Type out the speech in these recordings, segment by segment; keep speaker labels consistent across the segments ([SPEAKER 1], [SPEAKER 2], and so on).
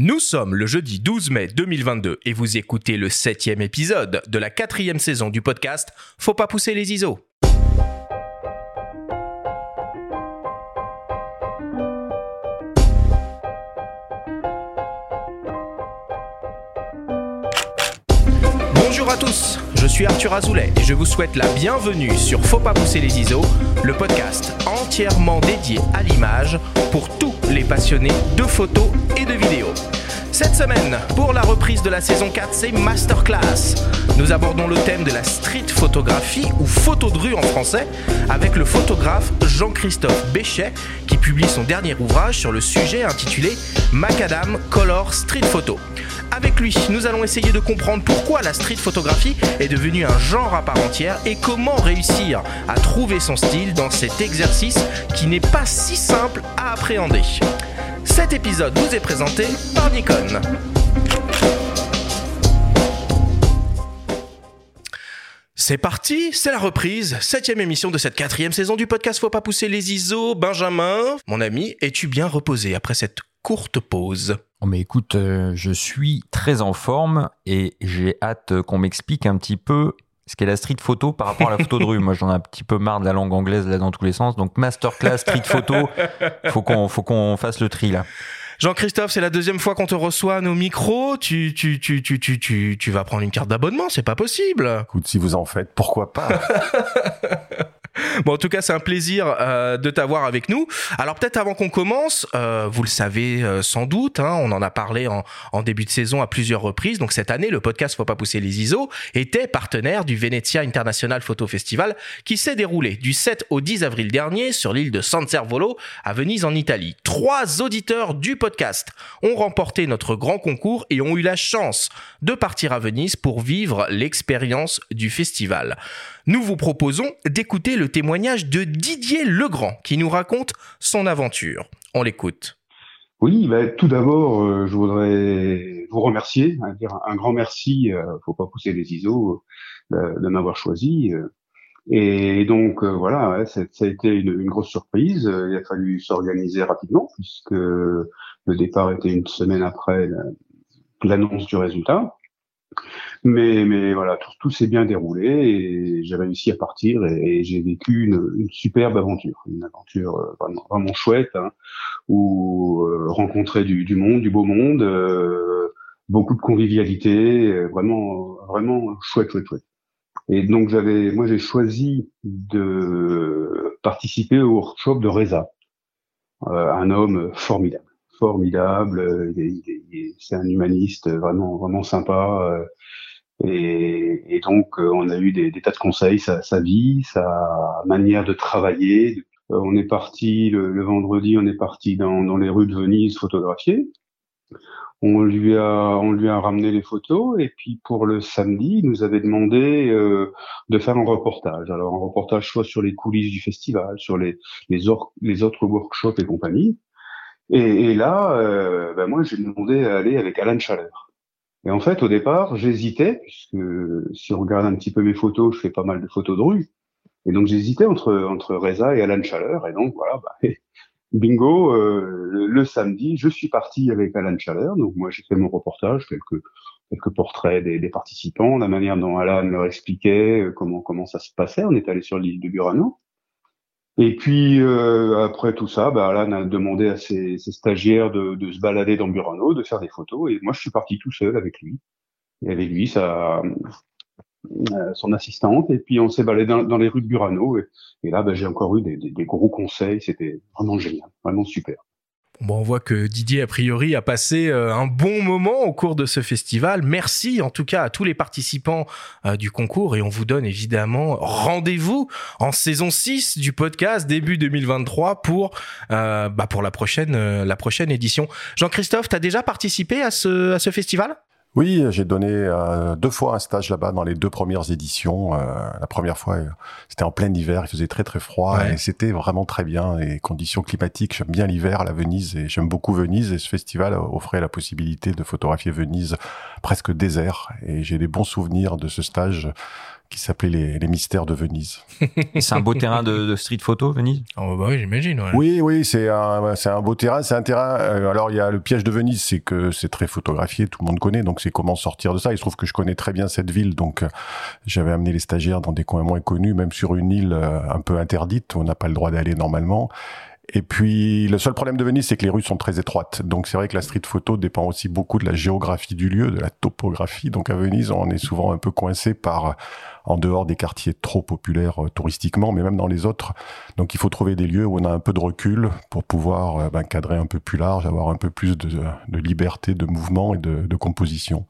[SPEAKER 1] Nous sommes le jeudi 12 mai 2022 et vous écoutez le septième épisode de la quatrième saison du podcast Faut pas pousser les ISO. Bonjour à tous, suis Arthur Azoulay et je vous souhaite la bienvenue sur Faut pas pousser les ISO, le podcast entièrement dédié à l'image pour tous les passionnés de photos et de vidéos. Cette semaine, pour la reprise de la saison 4, c'est Masterclass. Nous abordons le thème de la street photographie ou photo de rue en français avec le photographe Jean-Christophe Béchet publie son dernier ouvrage sur le sujet intitulé Macadam Color Street Photo. Avec lui, nous allons essayer de comprendre pourquoi la street photographie est devenue un genre à part entière et comment réussir à trouver son style dans cet exercice qui n'est pas si simple à appréhender. Cet épisode vous est présenté par Nikon. C'est parti, c'est la reprise, septième émission de cette quatrième saison du podcast Faut pas pousser les ISO. Benjamin, mon ami, es-tu bien reposé après cette courte pause?
[SPEAKER 2] Oh mais écoute, euh, je suis très en forme et j'ai hâte qu'on m'explique un petit peu ce qu'est la street photo par rapport à la photo de rue. Moi, j'en ai un petit peu marre de la langue anglaise là dans tous les sens. Donc, masterclass street photo, faut qu'on faut qu'on fasse le tri là.
[SPEAKER 1] Jean-Christophe, c'est la deuxième fois qu'on te reçoit à nos micros. Tu, tu, tu, tu, tu, tu, tu vas prendre une carte d'abonnement, c'est pas possible.
[SPEAKER 3] Écoute, si vous en faites, pourquoi pas?
[SPEAKER 1] Bon, en tout cas, c'est un plaisir euh, de t'avoir avec nous. Alors peut-être avant qu'on commence, euh, vous le savez euh, sans doute, hein, on en a parlé en, en, début de saison à plusieurs reprises. Donc cette année, le podcast Faut pas pousser les ISO était partenaire du Venezia International Photo Festival qui s'est déroulé du 7 au 10 avril dernier sur l'île de San Servolo à Venise en Italie. Trois auditeurs du podcast ont remporté notre grand concours et ont eu la chance de partir à Venise pour vivre l'expérience du festival. Nous vous proposons d'écouter le témoignage de Didier Legrand qui nous raconte son aventure. On l'écoute.
[SPEAKER 4] Oui, bah, tout d'abord, euh, je voudrais vous remercier, hein, dire un grand merci. Euh, faut pas pousser les ISO euh, de m'avoir choisi. euh. et donc voilà, ça, a été une, grosse surprise. Il a fallu s'organiser rapidement puisque le départ était une semaine après la- l'annonce du résultat. Mais, mais voilà, tout, s'est bien déroulé et j'ai réussi à partir et, et j'ai vécu une, une superbe aventure, une aventure euh, vraiment, vraiment chouette, hein, où euh, rencontrer du, du monde, du beau monde, euh, beaucoup de convivialité, euh, vraiment, vraiment chouette, chouette, chouette. Et donc j'avais, moi j'ai choisi de participer au workshop de Reza, euh, un homme formidable, formidable. euh, c'est un humaniste vraiment, vraiment sympa. euh, et, et donc, euh, on a eu des, des tas de conseils, sa, sa vie, sa manière de travailler. On est parti le, le vendredi, on est parti dans, dans les rues de Venise photographier. On lui a, on lui a ramené les photos et puis pour le samedi, il nous avait demandé euh, de faire un reportage. Alors un reportage soit sur les coulisses du festival, sur les les, or- les autres workshops et compagnie. Et, et là, euh, ben moi, j'ai demandé à aller avec Alan Chaleur. Et en fait, au départ, j'hésitais, puisque si on regarde un petit peu mes photos, je fais pas mal de photos de rue. Et donc, j'hésitais entre, entre Reza et Alan Chaleur. Et donc, voilà, bah, bingo, euh, le, samedi, je suis parti avec Alan Chaleur. Donc, moi, j'ai fait mon reportage, quelques, quelques portraits des, des participants, la manière dont Alan leur expliquait euh, comment, comment ça se passait. On est allé sur l'île de Burano. Et puis euh, après tout ça, bah, Alan a demandé à ses, ses stagiaires de, de se balader dans Burano, de faire des photos. Et moi, je suis parti tout seul avec lui. Et avec lui, sa, euh, son assistante. Et puis on s'est baladé dans, dans les rues de Burano. Et, là, bah, j'ai encore eu des, des- des gros conseils. C'était vraiment génial, vraiment super.
[SPEAKER 1] Bon, on voit que Didier, a priori, a passé euh, un bon moment au cours de ce festival. Merci en tout cas à tous les participants euh, du concours et on vous donne évidemment rendez-vous en saison 6 du podcast début 2023 pour, euh, bah, pour la, prochaine, la prochaine édition. Jean-Christophe, tu as déjà participé à ce, à ce festival?
[SPEAKER 3] Oui, j'ai donné euh, deux fois un stage là-bas dans les deux premières éditions. Euh, la première fois, euh, c'était en plein hiver, il faisait très très froid
[SPEAKER 1] Ouais.
[SPEAKER 3] et c'était vraiment très bien. Les conditions climatiques, j'aime bien l'hiver à la Venise et j'aime beaucoup Venise et ce festival offrait la possibilité de photographier Venise presque désert et j'ai des bons souvenirs de ce stage qui s'appelait les, les, Mystères de Venise.
[SPEAKER 2] c'est un beau terrain de, de, street photo, Venise?
[SPEAKER 1] Oh, bah Oui, j'imagine. Ouais.
[SPEAKER 3] Oui, oui, c'est un, c'est un beau terrain. C'est un terrain. Euh, alors, il y a le piège de Venise, c'est que c'est très photographié, tout le monde connaît, donc c'est comment sortir de ça. Il se trouve que je connais très bien cette ville, donc euh, j'avais amené les stagiaires dans des coins moins connus, même sur une île euh, un peu interdite, où on n'a pas le droit d'aller normalement. Et puis, le seul problème de Venise, c'est que les rues sont très étroites. Donc, c'est vrai que la street photo dépend aussi beaucoup de la géographie du lieu, de la topographie. Donc, à Venise, on est souvent un peu coincé par, en dehors des quartiers trop populaires euh, touristiquement, mais même dans les autres. Donc, il faut trouver des lieux où on a un peu de recul pour pouvoir euh, ben, cadrer un peu plus large, avoir un peu plus de, liberté de mouvement et de composition.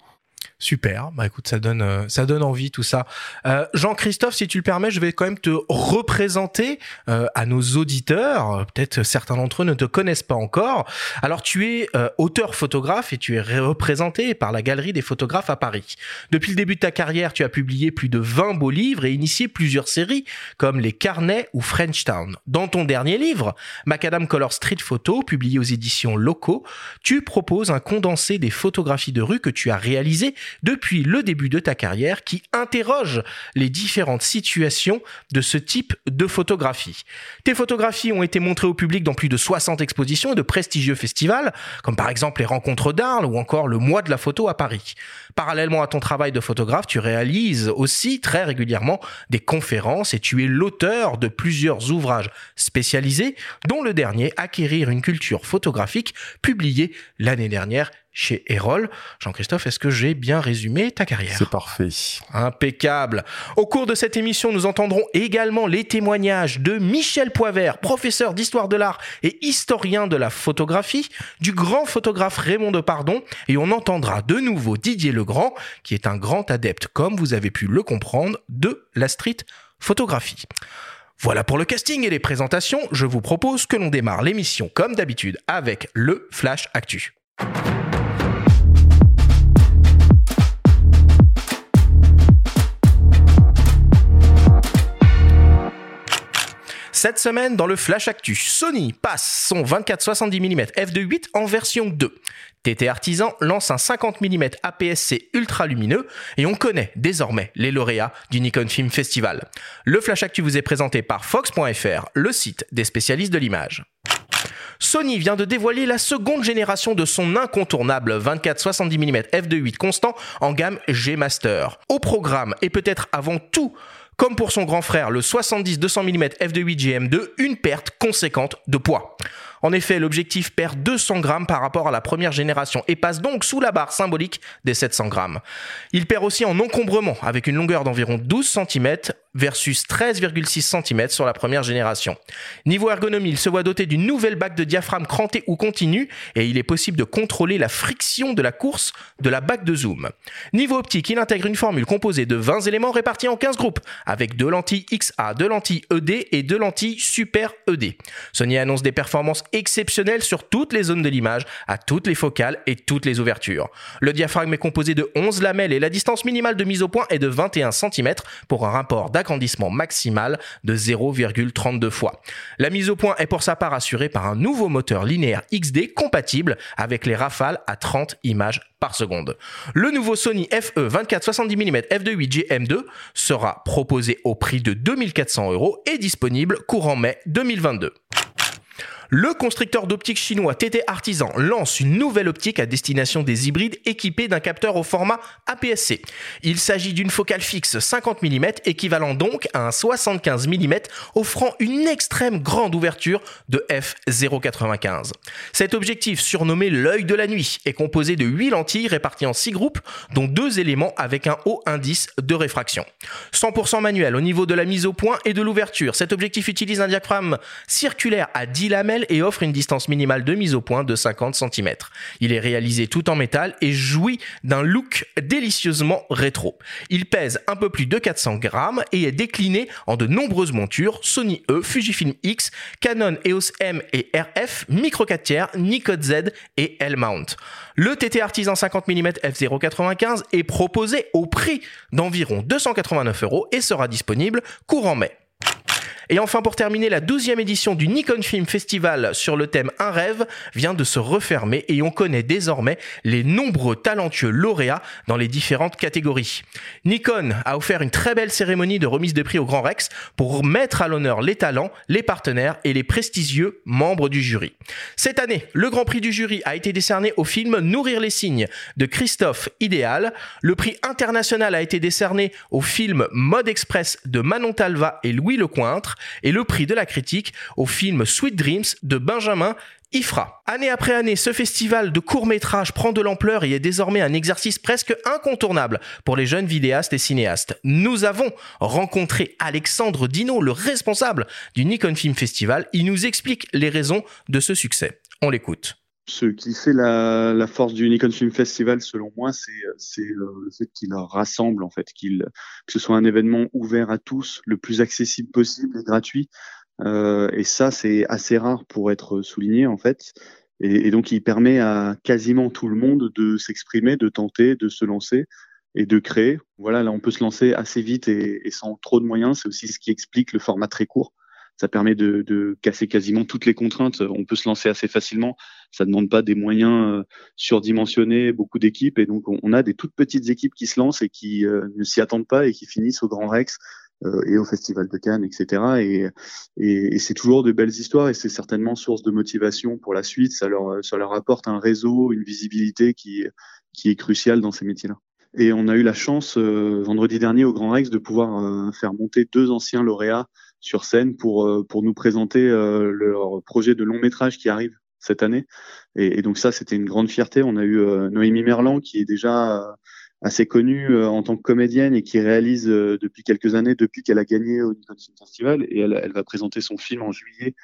[SPEAKER 1] Super. Bah écoute, ça donne euh, ça donne envie tout ça. Euh, Jean-Christophe, si tu le permets, je vais quand même te représenter euh, à nos auditeurs. Peut-être certains d'entre eux ne te connaissent pas encore. Alors tu es auteur photographe et tu es représenté par la Galerie des photographes à Paris. Depuis le début de ta carrière, tu as publié plus de 20 beaux livres et initié plusieurs séries comme Les Carnets ou French Town. Dans ton dernier livre, Macadam Color Street Photo, publié aux éditions Locaux, tu proposes un condensé des photographies de rue que tu as réalisées depuis le début de ta carrière qui interroge les différentes situations de ce type de photographie. Tes photographies ont été montrées au public dans plus de 60 expositions et de prestigieux festivals, comme par exemple les Rencontres d'Arles ou encore le Mois de la photo à Paris. Parallèlement à ton travail de photographe, tu réalises aussi très régulièrement des conférences et tu es l'auteur de plusieurs ouvrages spécialisés, dont le dernier Acquérir une culture photographique, publié l'année dernière chez Erol. Jean-Christophe, est-ce que j'ai bien résumé ta carrière?
[SPEAKER 3] C'est parfait.
[SPEAKER 1] Impeccable. Au cours de cette émission, nous entendrons également les témoignages de Michel Poivert, professeur d'histoire de l'art et historien de la photographie, du grand photographe Raymond Depardon, et on entendra de nouveau Didier Legrand, qui est un grand adepte, comme vous avez pu le comprendre, de la street photographie. Voilà pour le casting et les présentations. Je vous propose que l'on démarre l'émission comme d'habitude avec le Flash Actu. Cette semaine, dans le Flash Actu, Sony passe son 24-70 mm f2.8 en version 2. TT Artisan lance un 50 mm APS-C ultra lumineux et on connaît désormais les lauréats du Nikon Film Festival. Le Flash Actu vous est présenté par Fox.fr, le site des spécialistes de l'image. Sony vient de dévoiler la seconde génération de son incontournable 24-70 mm f2.8 constant en gamme G Master. Au programme et peut-être avant tout comme pour son grand frère, le 70-200 mm f2.8 GM2, une perte conséquente de poids. En effet, l'objectif perd 200 grammes par rapport à la première génération et passe donc sous la barre symbolique des 700 grammes. Il perd aussi en encombrement avec une longueur d'environ 12 cm versus 13,6 cm sur la première génération. Niveau ergonomie, il se voit doté d'une nouvelle bague de diaphragme cranté ou continu et il est possible de contrôler la friction de la course de la bague de zoom. Niveau optique, il intègre une formule composée de 20 éléments répartis en 15 groupes avec deux lentilles XA, deux lentilles ED et deux lentilles Super ED. Sony annonce des performances exceptionnelles sur toutes les zones de l'image, à toutes les focales et toutes les ouvertures. Le diaphragme est composé de 11 lamelles et la distance minimale de mise au point est de 21 cm pour un rapport d'agrandissement maximal de 0,32 fois. La mise au point est pour sa part assurée par un nouveau moteur linéaire XD compatible avec les rafales à 30 images par seconde. Le nouveau Sony FE 24-70 mm f2.8 GM2 sera proposé au prix de 2400 euros et disponible courant mai 2022. Le constructeur d'optique chinois TT Artisan lance une nouvelle optique à destination des hybrides équipés d'un capteur au format APS-C. Il s'agit d'une focale fixe 50 mm équivalent donc à un 75 mm offrant une extrême grande ouverture de f0.95. Cet objectif surnommé l'œil de la nuit est composé de 8 lentilles réparties en 6 groupes dont deux éléments avec un haut indice de réfraction. 100% manuel au niveau de la mise au point et de l'ouverture. Cet objectif utilise un diaphragme circulaire à 10 lamelles et offre une distance minimale de mise au point de 50 cm. Il est réalisé tout en métal et jouit d'un look délicieusement rétro. Il pèse un peu plus de 400 grammes et est décliné en de nombreuses montures Sony E, Fujifilm X, Canon EOS M et RF, Micro 4 tiers, Nikon Z et L-mount. Le TT Artisan 50 mm f0.95 est proposé au prix d'environ 289 euros et sera disponible courant mai. Et enfin, pour terminer, la 12e édition du Nikon Film Festival sur le thème Un rêve vient de se refermer et on connaît désormais les nombreux talentueux lauréats dans les différentes catégories. Nikon a offert une très belle cérémonie de remise de prix au Grand Rex pour mettre à l'honneur les talents, les partenaires et les prestigieux membres du jury. Cette année, le Grand Prix du jury a été décerné au film Nourrir les signes de Christophe Idéal. Le prix international a été décerné au film Mode Express de Manon Talva et Louis Lecointre et le prix de la critique au film Sweet Dreams de Benjamin Ifra. Année après année, ce festival de courts-métrages prend de l'ampleur et est désormais un exercice presque incontournable pour les jeunes vidéastes et cinéastes. Nous avons rencontré Alexandre Dino, le responsable du Nikon Film Festival. Il nous explique les raisons de ce succès. On l'écoute.
[SPEAKER 5] Ce qui fait la, force du Nikon Film Festival, selon moi, c'est le fait qu'il rassemble, en fait, qu'il que ce soit un événement ouvert à tous, le plus accessible possible et gratuit, euh, et ça, c'est assez rare pour être souligné en fait. Et, donc, il permet à quasiment tout le monde de s'exprimer, de tenter, de se lancer et de créer. Voilà, là, on peut se lancer assez vite et, sans trop de moyens. C'est aussi ce qui explique le format très court. Ça permet de, de, casser quasiment toutes les contraintes. On peut se lancer assez facilement. Ça ne demande pas des moyens euh, surdimensionnés, beaucoup d'équipes. Et donc, on, a des toutes petites équipes qui se lancent et qui euh, ne s'y attendent pas et qui finissent au Grand Rex euh, et au Festival de Cannes, etc. Et, et, c'est toujours de belles histoires et c'est certainement source de motivation pour la suite. Ça leur, ça leur apporte un réseau, une visibilité qui, qui est cruciale dans ces métiers-là. Et on a eu la chance vendredi dernier au Grand Rex de pouvoir faire monter deux anciens lauréats sur scène pour, pour nous présenter leur projet de long métrage qui arrive cette année. Et, donc ça, c'était une grande fierté. On a eu Noémie Merlan qui est déjà assez connue euh, en tant que comédienne et qui réalise euh, depuis quelques années, depuis qu'elle a gagné au Nikon Film Festival, et elle, elle, va présenter son film en juillet,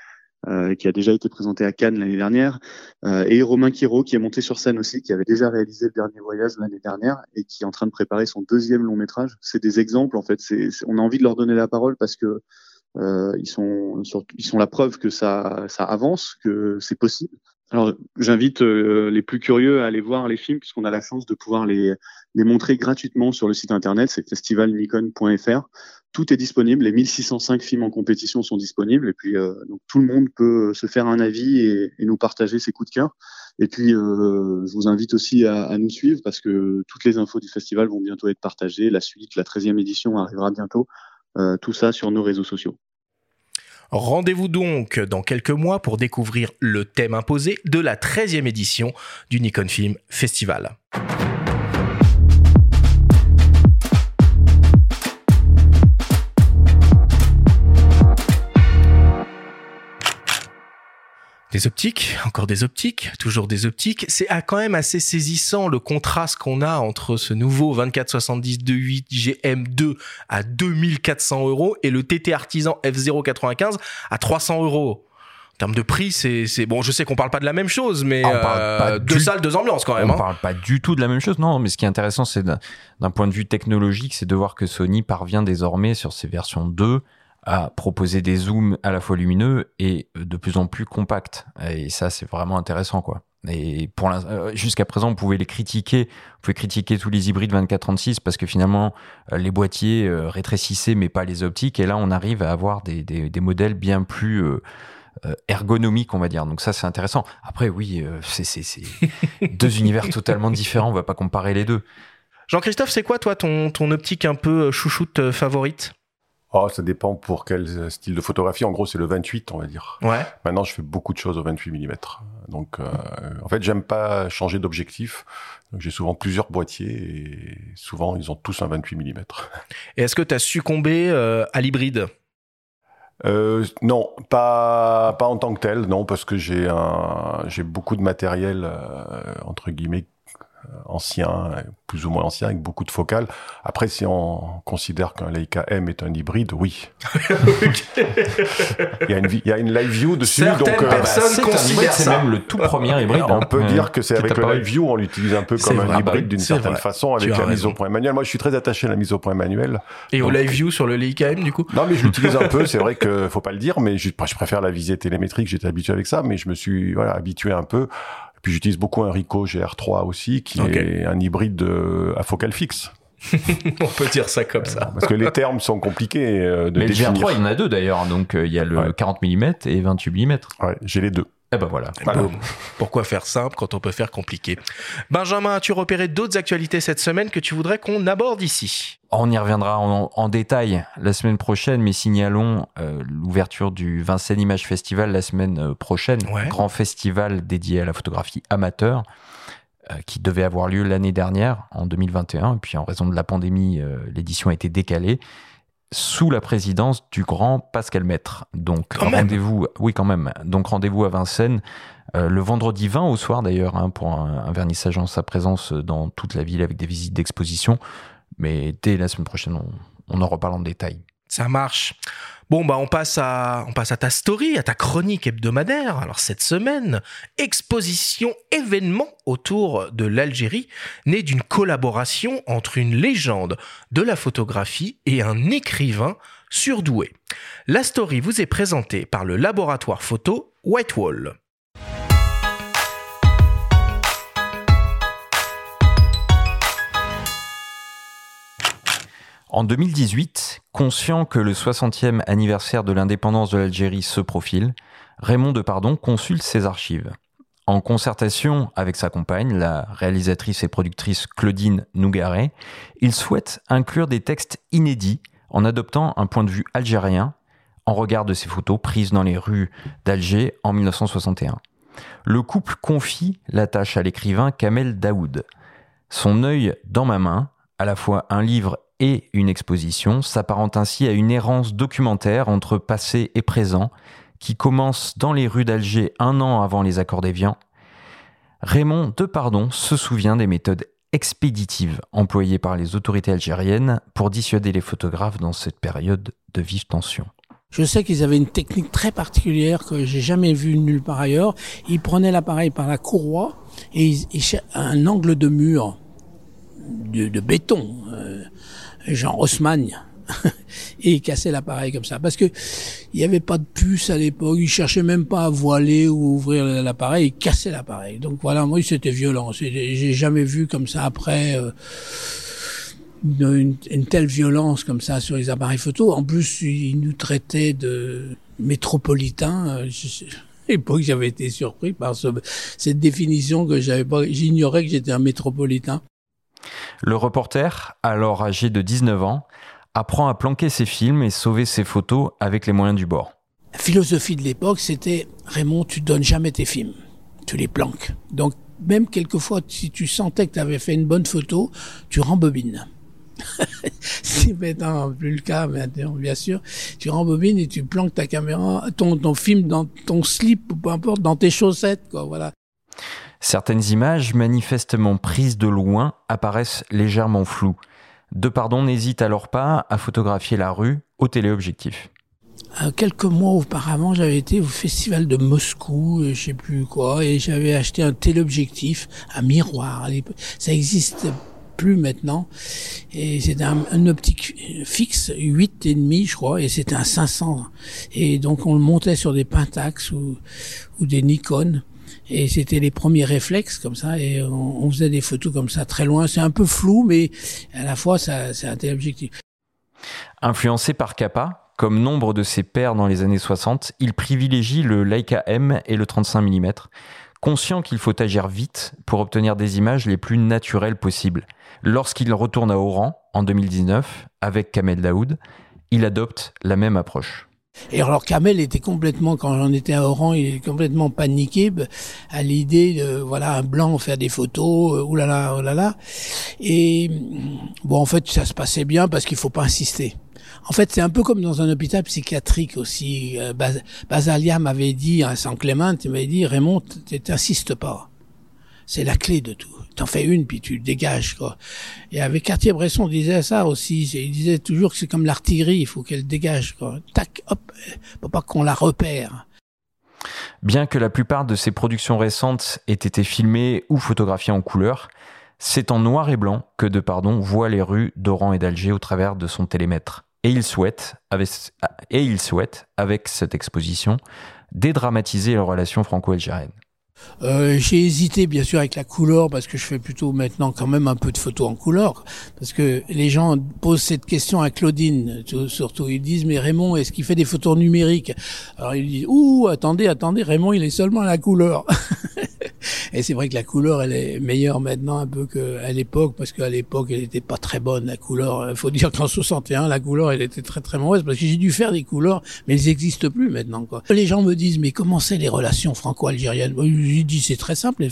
[SPEAKER 5] euh, qui a déjà été présenté à Cannes l'année dernière, euh, et Romain Quiro qui est monté sur scène aussi, qui avait déjà réalisé le dernier voyage l'année dernière et qui est en train de préparer son deuxième long métrage. C'est des exemples en fait. C'est, on a envie de leur donner la parole parce que euh, ils sont ils sont la preuve que ça ça avance, que c'est possible. Alors, j'invite euh, les plus curieux à aller voir les films puisqu'on a la chance de pouvoir les, les montrer gratuitement sur le site internet, c'est festivalnikon.fr. Tout est disponible, les 1605 films en compétition sont disponibles et puis euh, donc tout le monde peut se faire un avis et, et nous partager ses coups de cœur. Et puis, euh, je vous invite aussi à, à, nous suivre parce que toutes les infos du festival vont bientôt être partagées. La suite, la 13e édition arrivera bientôt. Euh, tout ça sur nos réseaux sociaux.
[SPEAKER 1] Rendez-vous donc dans quelques mois pour découvrir le thème imposé de la 13e édition du Nikon Film Festival. Des optiques, encore des optiques, toujours des optiques. C'est quand même assez saisissant le contraste qu'on a entre ce nouveau 2470 2.8 GM2 à 2400 euros et le TT Artisan F095 à 300 euros. En termes de prix, c'est bon. Je sais qu'on parle pas de la même chose, mais ah, euh, deux salles, deux ambiances quand même.
[SPEAKER 2] On
[SPEAKER 1] hein.
[SPEAKER 2] parle pas du tout de la même chose, non. Mais ce qui est intéressant, c'est d'un point de vue technologique, c'est de voir que Sony parvient désormais sur ses versions 2 à proposer des zooms à la fois lumineux et de plus en plus compacts. Et ça, c'est vraiment intéressant, quoi. Et pour euh, jusqu'à présent, on pouvait les critiquer, on pouvait critiquer tous les hybrides 24-36 parce que finalement, euh, les boîtiers euh, rétrécissaient, mais pas les optiques. Et là, on arrive à avoir des, des, des modèles bien plus ergonomiques, on va dire. Donc ça, c'est intéressant. Après, oui, c'est deux univers totalement différents. On va pas comparer les deux.
[SPEAKER 1] Jean-Christophe, c'est quoi, toi, ton, ton optique un peu chouchoute favorite?
[SPEAKER 3] Oh, ça dépend pour quel style de photographie. En gros, c'est le 28, on va dire.
[SPEAKER 1] Ouais.
[SPEAKER 3] Maintenant, je fais beaucoup de choses au 28 mm. Donc, euh, en fait, j'aime pas changer d'objectif. J'ai souvent plusieurs boîtiers et souvent, ils ont tous un 28 mm.
[SPEAKER 1] Et est-ce que tu as succombé euh, à l'hybride?
[SPEAKER 3] Euh, non, pas pas en tant que tel, non, parce que j'ai un j'ai beaucoup de matériel euh, entre guillemets ancien, plus ou moins ancien, avec beaucoup de focales. Après, si on considère qu'un Leica M est un hybride, oui. il, y a une, il y a une live view dessus.
[SPEAKER 1] Certaines donc, personnes euh, considèrent
[SPEAKER 2] c'est même le tout premier hybride.
[SPEAKER 3] On peut dire que c'est avec le live view, on l'utilise un peu comme un hybride d'une certaine vrai. façon, avec la mise au point manuel. Moi, je suis très attaché à la mise au point manuel.
[SPEAKER 1] Et donc... au live view sur le Leica M, du coup?
[SPEAKER 3] Non, mais je l'utilise un peu. C'est vrai que faut pas le dire, mais je, je préfère la visée télémétrique. J'étais habitué avec ça, mais je me suis voilà habitué un peu puis j'utilise beaucoup un Ricoh GR3 aussi, qui okay. est un hybride de, à focale fixe.
[SPEAKER 1] On peut dire ça comme ça.
[SPEAKER 3] Parce que les termes sont compliqués euh, de
[SPEAKER 2] Mais le
[SPEAKER 3] définir.
[SPEAKER 2] GR3, il y en a deux d'ailleurs. Donc euh, il y a le
[SPEAKER 3] Ouais.
[SPEAKER 2] 40 mm et 28 mm.
[SPEAKER 3] Ouais, j'ai les deux.
[SPEAKER 2] Eh ben voilà.
[SPEAKER 1] Pourquoi faire simple quand on peut faire compliqué Benjamin, as-tu repéré d'autres actualités cette semaine que tu voudrais qu'on aborde ici
[SPEAKER 2] On y reviendra en, en détail la semaine prochaine, mais signalons euh, l'ouverture du Vincennes Image Festival la semaine euh, prochaine,
[SPEAKER 1] Ouais.
[SPEAKER 2] grand festival dédié à la photographie amateur, euh, qui devait avoir lieu l'année dernière, en 2021, et puis en raison de la pandémie, euh, l'édition a été décalée sous la présidence du grand Pascal Maître. Donc rendez-vous, oui quand même. Donc rendez-vous à Vincennes euh, le vendredi 20 au soir d'ailleurs hein, pour un, un vernissage en sa présence dans toute la ville avec des visites d'exposition. Mais dès la semaine prochaine, on, on en reparle en détail.
[SPEAKER 1] Ça marche. Bon, bah, on passe à, on passe à ta story, à ta chronique hebdomadaire. Alors, cette semaine, exposition événement autour de l'Algérie, née d'une collaboration entre une légende de la photographie et un écrivain surdoué. La story vous est présentée par le laboratoire photo Whitewall.
[SPEAKER 2] En 2018, conscient que le 60e anniversaire de l'indépendance de l'Algérie se profile, Raymond Depardon consulte ses archives. En concertation avec sa compagne, la réalisatrice et productrice Claudine Nougaret, il souhaite inclure des textes inédits en adoptant un point de vue algérien en regard de ces photos prises dans les rues d'Alger en 1961. Le couple confie la tâche à l'écrivain Kamel Daoud. Son œil dans ma main, à la fois un livre et une exposition, s'apparente ainsi à une errance documentaire entre passé et présent qui commence dans les rues d'Alger un an avant les accords d'Évian. Raymond Depardon se souvient des méthodes expéditives employées par les autorités algériennes pour dissuader les photographes dans cette période de vive tension.
[SPEAKER 6] Je sais qu'ils avaient une technique très particulière que j'ai jamais vue nulle part ailleurs. Ils prenaient l'appareil par la courroie et un angle de mur de, de béton, euh, genre Haussmann, et ils cassaient l'appareil comme ça. Parce que il n'y avait pas de puce à l'époque, ils cherchaient même pas à voiler ou ouvrir l'appareil, ils cassaient l'appareil. Donc voilà, moi c'était violent. J'ai jamais vu comme ça après. euh, une, telle violence comme ça sur les appareils photo. En plus, ils nous traitaient de métropolitains. Je l'époque, j'avais été surpris par ce- cette définition que j'avais pas. J'ignorais que j'étais un métropolitain.
[SPEAKER 2] Le reporter, alors âgé de 19 ans, apprend à planquer ses films et sauver ses photos avec les moyens du bord.
[SPEAKER 6] La philosophie de l'époque, c'était Raymond, tu donnes jamais tes films, tu les planques. Donc même quelquefois, si tu sentais que tu avais fait une bonne photo, tu rembobines. C'est maintenant plus le cas maintenant, bien sûr. Tu rembobines et tu planques ta caméra, ton, ton film dans ton slip ou peu importe, dans tes chaussettes, quoi. Voilà.
[SPEAKER 2] Certaines images, manifestement prises de loin, apparaissent légèrement floues. Depardon n'hésite alors pas à photographier la rue au téléobjectif.
[SPEAKER 6] Euh, quelques mois auparavant, j'avais été au festival de Moscou, euh, je sais plus quoi, et j'avais acheté un téléobjectif, un miroir. Ça existe plus maintenant. Et c'était un, optique fixe, 8 et demi, je crois, et c'était un 500. Et donc on le montait sur des Pentax ou des Nikon. Et c'était les premiers réflexes comme ça, et on, faisait des photos comme ça très loin. C'est un peu flou, mais à la fois ça, c'est un téléobjectif.
[SPEAKER 2] Influencé par Kappa, comme nombre de ses pairs dans les années 60, il privilégie le Leica M et le 35 mm, conscient qu'il faut agir vite pour obtenir des images les plus naturelles possibles. Lorsqu'il retourne à Oran en 2019 avec Kamel Daoud, il adopte la même approche.
[SPEAKER 6] Et alors Kamel était complètement, quand j'en étais à Oran, il est complètement paniqué b- à l'idée de, voilà, un blanc faire des photos, euh, oulala, oulala. Et bon, en fait, ça se passait bien parce qu'il faut pas insister. En fait, c'est un peu comme dans un hôpital psychiatrique aussi. Euh, Bas- Basalia m'avait dit, à San Clément, il m'avait dit, Raymond, t'insistes pas. C'est la clé de tout. T'en fais une, puis tu dégages, quoi. Et avec Cartier-Bresson, disait ça aussi. Il disait toujours que c'est comme l'artillerie, il faut qu'elle dégage, quoi. Tac, hop, faut pas qu'on la repère.
[SPEAKER 2] Bien que la plupart de ses productions récentes aient été filmées ou photographiées en couleur, c'est en noir et blanc que Depardon voit les rues d'Oran et d'Alger au travers de son télémètre. Et il souhaite, avec, et il souhaite, avec cette exposition, dédramatiser les relations franco-algériennes.
[SPEAKER 6] Euh, j'ai hésité bien sûr avec la couleur parce que je fais plutôt maintenant quand même un peu de photos en couleur parce que les gens posent cette question à Claudine surtout. Ils disent mais Raymond est-ce qu'il fait des photos numériques? Alors ils disent ouh attendez attendez Raymond il est seulement à la couleur. Et c'est vrai que la couleur elle est meilleure maintenant un peu qu'à l'époque parce qu'à l'époque elle était pas très bonne la couleur. Faut dire qu'en 61 la couleur elle était très très mauvaise parce que j'ai dû faire des couleurs mais elles n'existent plus maintenant quoi. Les gens me disent mais comment c'est les relations franco-algériennes? J'ai dit c'est très simple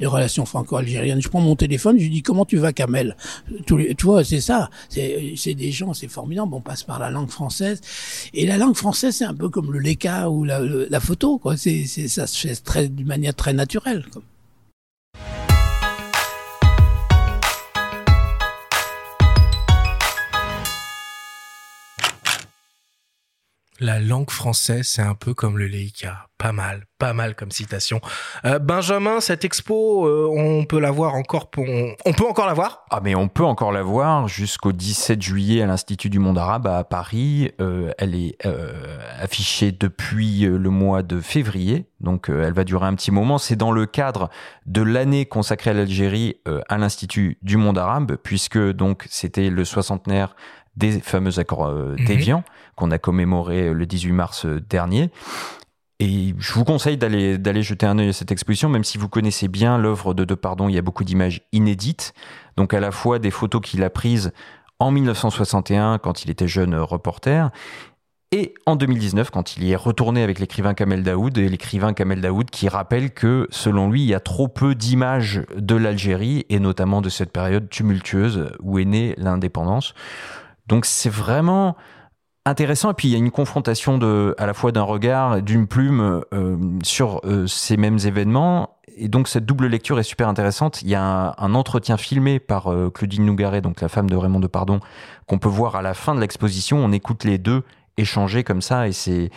[SPEAKER 6] les, relations franco-algériennes. Je prends mon téléphone, je lui dis comment tu vas Kamel? tu vois, c'est ça. C'est des gens, c'est formidable. On passe par la langue française et la langue française c'est un peu comme le leka ou la, la photo quoi. C'est ça se fait d'une manière très naturelle. Quoi.
[SPEAKER 1] La langue française, c'est un peu comme le Leica. Pas mal, pas mal comme citation. Euh, Benjamin, cette expo, euh, on peut la voir encore pour... On peut encore la voir?
[SPEAKER 2] Ah mais on peut encore la voir jusqu'au 17 juillet à l'Institut du monde arabe à Paris. Euh, elle est affichée depuis le mois de février, donc elle va durer un petit moment. C'est dans le cadre de l'année consacrée à l'Algérie à l'Institut du monde arabe, puisque donc c'était le soixantenaire des fameux accords euh, d'Évian mhm. qu'on a commémoré le 18 mars euh, dernier. Et je vous conseille d'aller d'aller jeter un œil à cette exposition, même si vous connaissez bien l'œuvre de Depardon, il y a beaucoup d'images inédites, donc à la fois des photos qu'il a prises en 1961 quand il était jeune reporter, et en 2019 quand il y est retourné avec l'écrivain Kamel Daoud, et l'écrivain Kamel Daoud qui rappelle que selon lui, il y a trop peu d'images de l'Algérie, et notamment de cette période tumultueuse où est née l'indépendance. Donc c'est vraiment intéressant. Et puis il y a une confrontation de à la fois d'un regard d'une plume euh, sur euh, ces mêmes événements. Et donc cette double lecture est super intéressante. Il y a un, entretien filmé par euh, Claudine Nougaret donc la femme de Raymond Depardon qu'on peut voir à la fin de l'exposition. On écoute les deux échanger comme ça et c'est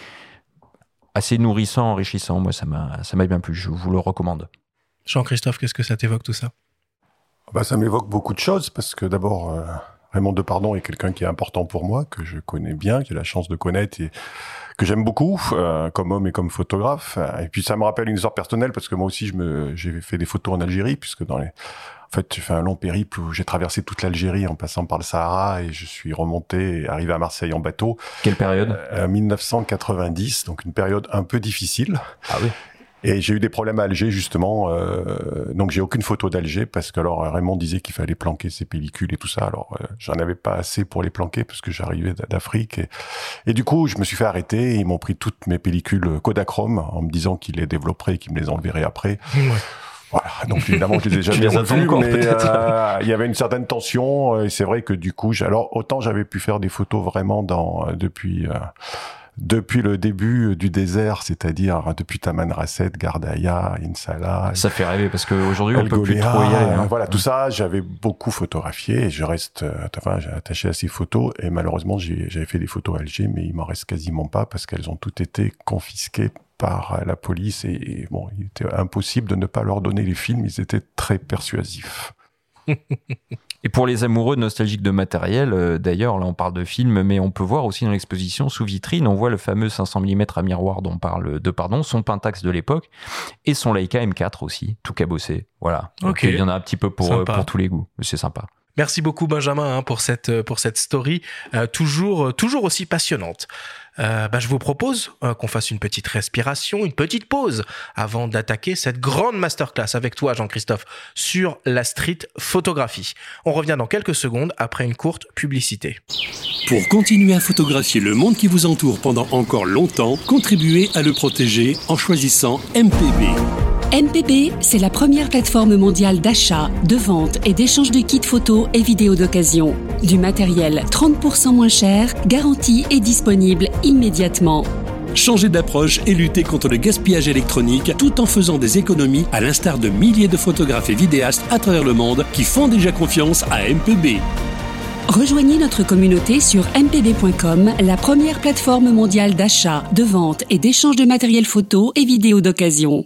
[SPEAKER 2] assez nourrissant enrichissant. Moi ça m'a ça m'a bien plu. Je vous le recommande.
[SPEAKER 1] Jean-Christophe qu'est-ce que ça t'évoque tout ça?
[SPEAKER 3] Bah ça m'évoque beaucoup de choses parce que d'abord Raymond Depardon est quelqu'un qui est important pour moi, que je connais bien, qui a la chance de connaître et que j'aime beaucoup, euh, comme homme et comme photographe. Et puis ça me rappelle une histoire personnelle parce que moi aussi, je me, j'ai fait des photos en Algérie, puisque dans les, en fait, j'ai fait un long périple où j'ai traversé toute l'Algérie en passant par le Sahara et je suis remonté et arrivé à Marseille en bateau.
[SPEAKER 2] Quelle période?
[SPEAKER 3] Euh, 1990, donc une période un peu difficile.
[SPEAKER 2] Ah oui.
[SPEAKER 3] Et j'ai eu des problèmes à Alger justement, euh, donc j'ai aucune photo d'Alger parce que alors Raymond disait qu'il fallait planquer ses pellicules et tout ça. Alors euh, j'en avais pas assez pour les planquer parce que j'arrivais d'Afrique et, et, du coup je me suis fait arrêter. Et ils m'ont pris toutes mes pellicules Kodachrome en me disant qu'ils les développeraient et qu'ils me les enverraient après. Voilà, donc évidemment je les ai jamais revus, mais euh, il y avait une certaine tension et c'est vrai que du coup, alors autant j'avais pu faire des photos vraiment dans depuis depuis le début du désert, c'est-à-dire depuis Taman Rasset, Gardaya, Insala.
[SPEAKER 2] Ça fait rêver parce qu'aujourd'hui on peut plus trop y aller.
[SPEAKER 3] Hein. Voilà, tout ça, j'avais beaucoup photographié et je reste, euh, enfin, j'ai attaché à ces photos et malheureusement j'avais fait des photos à Alger, mais il m'en reste quasiment pas parce qu'elles ont toutes été confisquées par la police et bon, il était impossible de ne pas leur donner les films, ils étaient très persuasifs.
[SPEAKER 2] Et pour les amoureux nostalgiques de matériel, euh, d'ailleurs, là on parle de films, mais on peut voir aussi dans l'exposition sous vitrine, on voit le fameux 500 mm à miroir dont on parle de pardon, son Pentax de l'époque et son Leica M4 aussi, tout cabossé. Voilà. Il y en a un petit peu pour, euh, pour tous les goûts. C'est sympa.
[SPEAKER 1] Merci beaucoup Benjamin hein, pour cette euh, pour cette story toujours toujours aussi passionnante. Euh, bah, je vous propose euh, qu'on fasse une petite respiration, une petite pause avant d'attaquer cette grande masterclass avec toi, Jean-Christophe, sur la street photographie. On revient dans quelques secondes après une courte publicité.
[SPEAKER 7] Pour continuer à photographier le monde qui vous entoure pendant encore longtemps, contribuez à le protéger en choisissant MPB.
[SPEAKER 8] MPB, c'est la première plateforme mondiale d'achat, de vente et d'échange de kits photos et vidéos d'occasion. Du matériel 30% moins cher, garanti et disponible immédiatement.
[SPEAKER 7] Changer d'approche et lutter contre le gaspillage électronique tout en faisant des économies à l'instar de milliers de photographes et vidéastes à travers le monde qui font déjà confiance à MPB.
[SPEAKER 8] Rejoignez notre communauté sur mpb.com, la première plateforme mondiale d'achat, de vente et d'échange de matériel photo et vidéos d'occasion.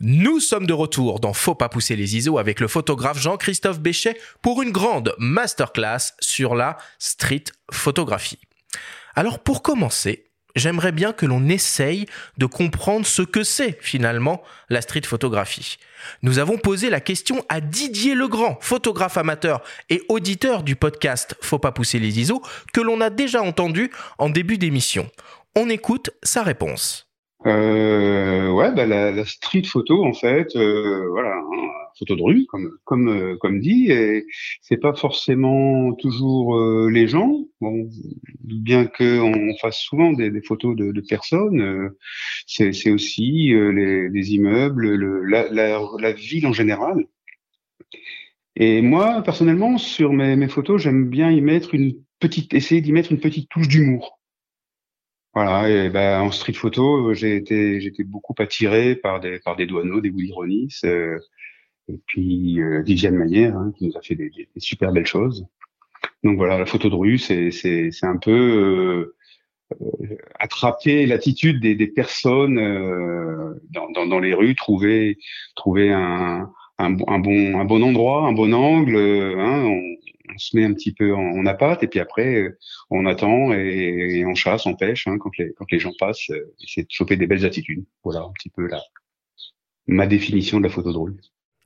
[SPEAKER 1] Nous sommes de retour dans Faut pas pousser les ISO avec le photographe Jean-Christophe Béchet pour une grande masterclass sur la street photographie. Alors pour commencer, j'aimerais bien que l'on essaye de comprendre ce que c'est finalement la street photographie. Nous avons posé la question à Didier Legrand, photographe amateur et auditeur du podcast Faut pas pousser les ISO, que l'on a déjà entendu en début d'émission. On écoute sa réponse.
[SPEAKER 4] Euh, ouais, bah la, la, street photo en fait, euh, voilà, hein, photo de rue comme comme euh, comme dit, et c'est pas forcément toujours euh, les gens. Bon, bien que on fasse souvent des, des photos de, de personnes, euh, c'est aussi les, les, immeubles, le, la, la, la ville en général. Et moi personnellement, sur mes, mes photos, j'aime bien y mettre une petite, essayer d'y mettre une petite touche d'humour. Voilà, et ben en street photo, j'ai été j'étais beaucoup attiré par des par des douaneaux, des Willy Ronis, euh, et puis euh, Viviane Manière hein, qui nous a fait des, des, super belles choses. Donc voilà, la photo de rue, c'est c'est c'est un peu euh, attraper l'attitude des, des personnes euh, dans, dans, dans les rues, trouver trouver un un, un, bon un bon endroit, un bon angle. Hein, on, on se met un petit peu en, en appât et puis après euh, on attend et, et on chasse, on pêche hein, quand les quand les gens passent, euh, essayer de choper des belles attitudes. Voilà un petit peu la ma définition de la photo de rue.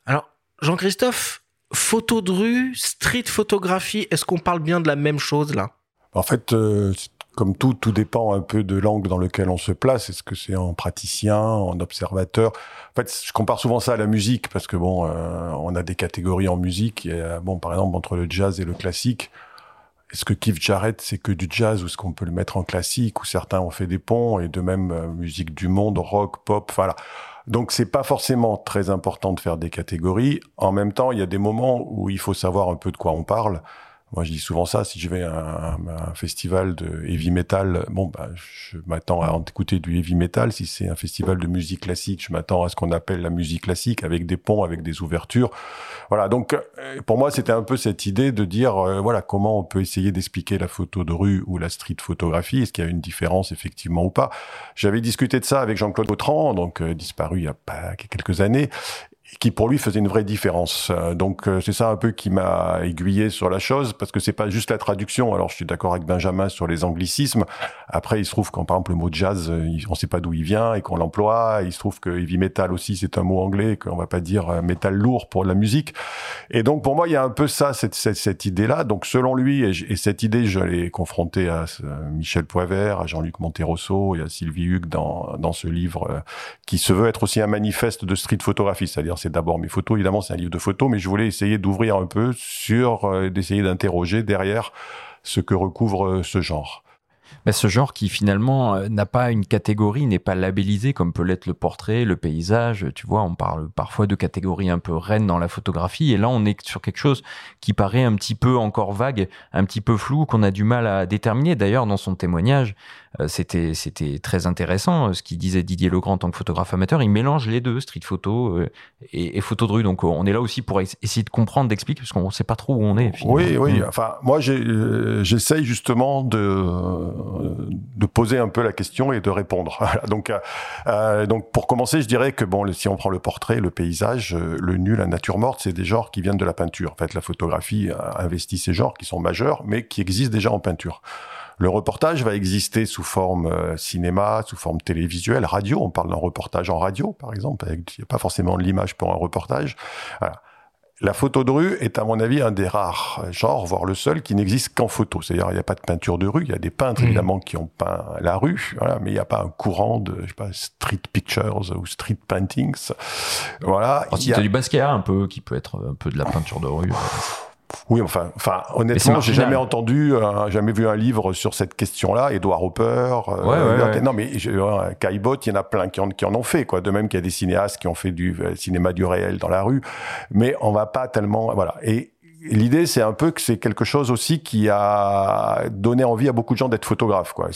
[SPEAKER 1] Alors Jean-Christophe, photo de rue, street photographie, est-ce qu'on parle bien de la même chose là?
[SPEAKER 3] En fait, euh, comme tout, tout dépend un peu de l'angle dans lequel on se place. Est-ce que c'est en praticien, en observateur? En fait, je compare souvent ça à la musique parce que bon, euh, on a des catégories en musique. Bon, par exemple, entre le jazz et le classique. Est-ce que Keith Jarrett c'est que du jazz ou est-ce qu'on peut le mettre en classique ou certains ont fait des ponts et de même euh, musique du monde, rock, pop, voilà. Donc c'est pas forcément très important de faire des catégories. En même temps, il y a des moments où il faut savoir un peu de quoi on parle. Moi, je dis souvent ça. Si je vais à un, festival de heavy metal, bon, bah, je m'attends à écouter du heavy metal. Si c'est un festival de musique classique, je m'attends à ce qu'on appelle la musique classique, avec des ponts, avec des ouvertures. Voilà. Donc, euh, pour moi, c'était un peu cette idée de dire, euh, voilà, comment on peut essayer d'expliquer la photo de rue ou la street photographie. Est-ce qu'il y a une différence effectivement ou pas? J'avais discuté de ça avec Jean-Claude Autran, donc euh, disparu il y a pas quelques années, qui pour lui faisait une vraie différence. Donc c'est ça un peu qui m'a aiguillé sur la chose parce que c'est pas juste la traduction. Alors je suis d'accord avec Benjamin sur les anglicismes. Après il se trouve qu'en par exemple le mot jazz, on sait pas d'où il vient et qu'on l'emploie. Il se trouve que heavy metal aussi c'est un mot anglais qu'on va pas dire métal lourd pour la musique. Et donc pour moi il y a un peu ça cette, cette, idée là. Donc selon lui et, et cette idée je l'ai confrontée à Michel Poivert, à Jean-Luc Monterosso et à Sylvie Hugues dans dans ce livre qui se veut être aussi un manifeste de street photographie, c'est-à-dire c'est d'abord mes photos. Évidemment, c'est un livre de photos, mais je voulais essayer d'ouvrir un peu sur, euh, d'essayer d'interroger derrière ce que recouvre ce genre.
[SPEAKER 2] Mais ce genre qui finalement n'a pas une catégorie, n'est pas labellisé comme peut l'être le portrait, le paysage. Tu vois, on parle parfois de catégories un peu reines dans la photographie, et là on est sur quelque chose qui paraît un petit peu encore vague, un petit peu flou, qu'on a du mal à déterminer. D'ailleurs, dans son témoignage, c'était c'était très intéressant ce qu'il disait Didier Legrand en tant que photographe amateur. Il mélange les deux, street photo et, et photo de rue. Donc on est là aussi pour essayer de comprendre, d'expliquer, parce qu'on ne sait pas trop où on est.
[SPEAKER 3] Finalement. Oui, oui. Enfin, moi j'essaye justement de de poser un peu la question et de répondre. donc, euh, donc pour commencer, je dirais que bon, si on prend le portrait, le paysage, le nu, la nature morte, c'est des genres qui viennent de la peinture. En fait, la photographie investit ces genres qui sont majeurs, mais qui existent déjà en peinture. Le reportage va exister sous forme euh, cinéma, sous forme télévisuelle, radio. On parle d'un reportage en radio, par exemple. Il n'y a pas forcément de l'image pour un reportage. Voilà. La photo de rue est, à mon avis, un des rares genres, voire le seul, qui n'existe qu'en photo. C'est-à-dire, il n'y a pas de peinture de rue. Il y a des peintres, mmh. évidemment, qui ont peint la rue, voilà, mais il n'y a pas un courant de, je sais pas, street pictures ou street paintings. Voilà.
[SPEAKER 2] Alors, il y a du Basquiat, un peu, qui peut être un peu de la peinture de rue.
[SPEAKER 3] Oui, enfin, enfin, honnêtement, j'ai jamais entendu, euh, jamais vu un livre sur cette question-là. Edouard Hopper, euh,
[SPEAKER 2] ouais, ouais, ouais.
[SPEAKER 3] non, mais euh, Caillebotte, il y en a plein qui en, qui en ont fait, quoi. De même qu'il y a des cinéastes qui ont fait du euh, cinéma du réel dans la rue, mais on va pas tellement, voilà. Et l'idée, c'est un peu que c'est quelque chose aussi qui a donné envie à beaucoup de gens d'être photographes. Quoi.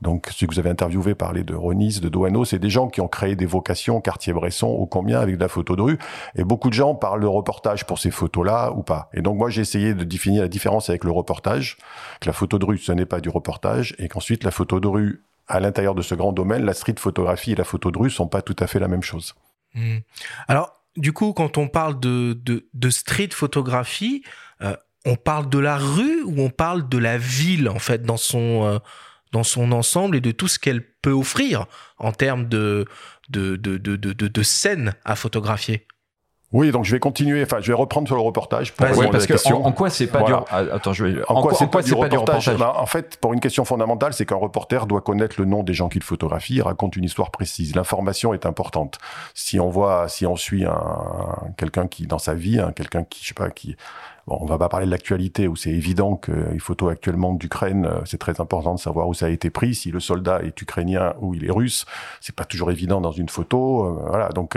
[SPEAKER 3] Donc, ceux que vous avez interviewé parler de Ronis, de Douaneau, c'est des gens qui ont créé des vocations, Cartier-Bresson, ou combien, avec de la photo de rue. Et beaucoup de gens parlent de reportage pour ces photos-là ou pas. Et donc, moi, j'ai essayé de définir la différence avec le reportage, que la photo de rue, ce n'est pas du reportage, et qu'ensuite, la photo de rue, à l'intérieur de ce grand domaine, la street photographie et la photo de rue sont pas tout à fait la même chose.
[SPEAKER 1] Mmh. Alors, du coup, quand on parle de, de, street photographie, euh, on parle de la rue ou on parle de la ville, en fait, dans son, euh, dans son ensemble et de tout ce qu'elle peut offrir en termes de, de, de, de, de, de scènes à photographier?
[SPEAKER 3] Oui, donc je vais continuer. Enfin, je vais reprendre sur le reportage pour
[SPEAKER 2] répondre parce à la question. En, quoi c'est pas dur ah, Attends, je vais.
[SPEAKER 3] En, quoi, c'est pas, du reportage, ben, En fait, pour une question fondamentale, c'est qu'un reporter doit connaître le nom des gens qu'il photographie, il raconte une histoire précise. L'information est importante. Si on voit, si on suit un quelqu'un qui dans sa vie, hein, quelqu'un qui, je sais pas, qui Bon, on va pas parler de l'actualité où c'est évident que les photos actuellement d'Ukraine, euh, c'est très important de savoir où ça a été pris. Si le soldat est ukrainien ou il est russe, c'est pas toujours évident dans une photo. Euh, voilà, donc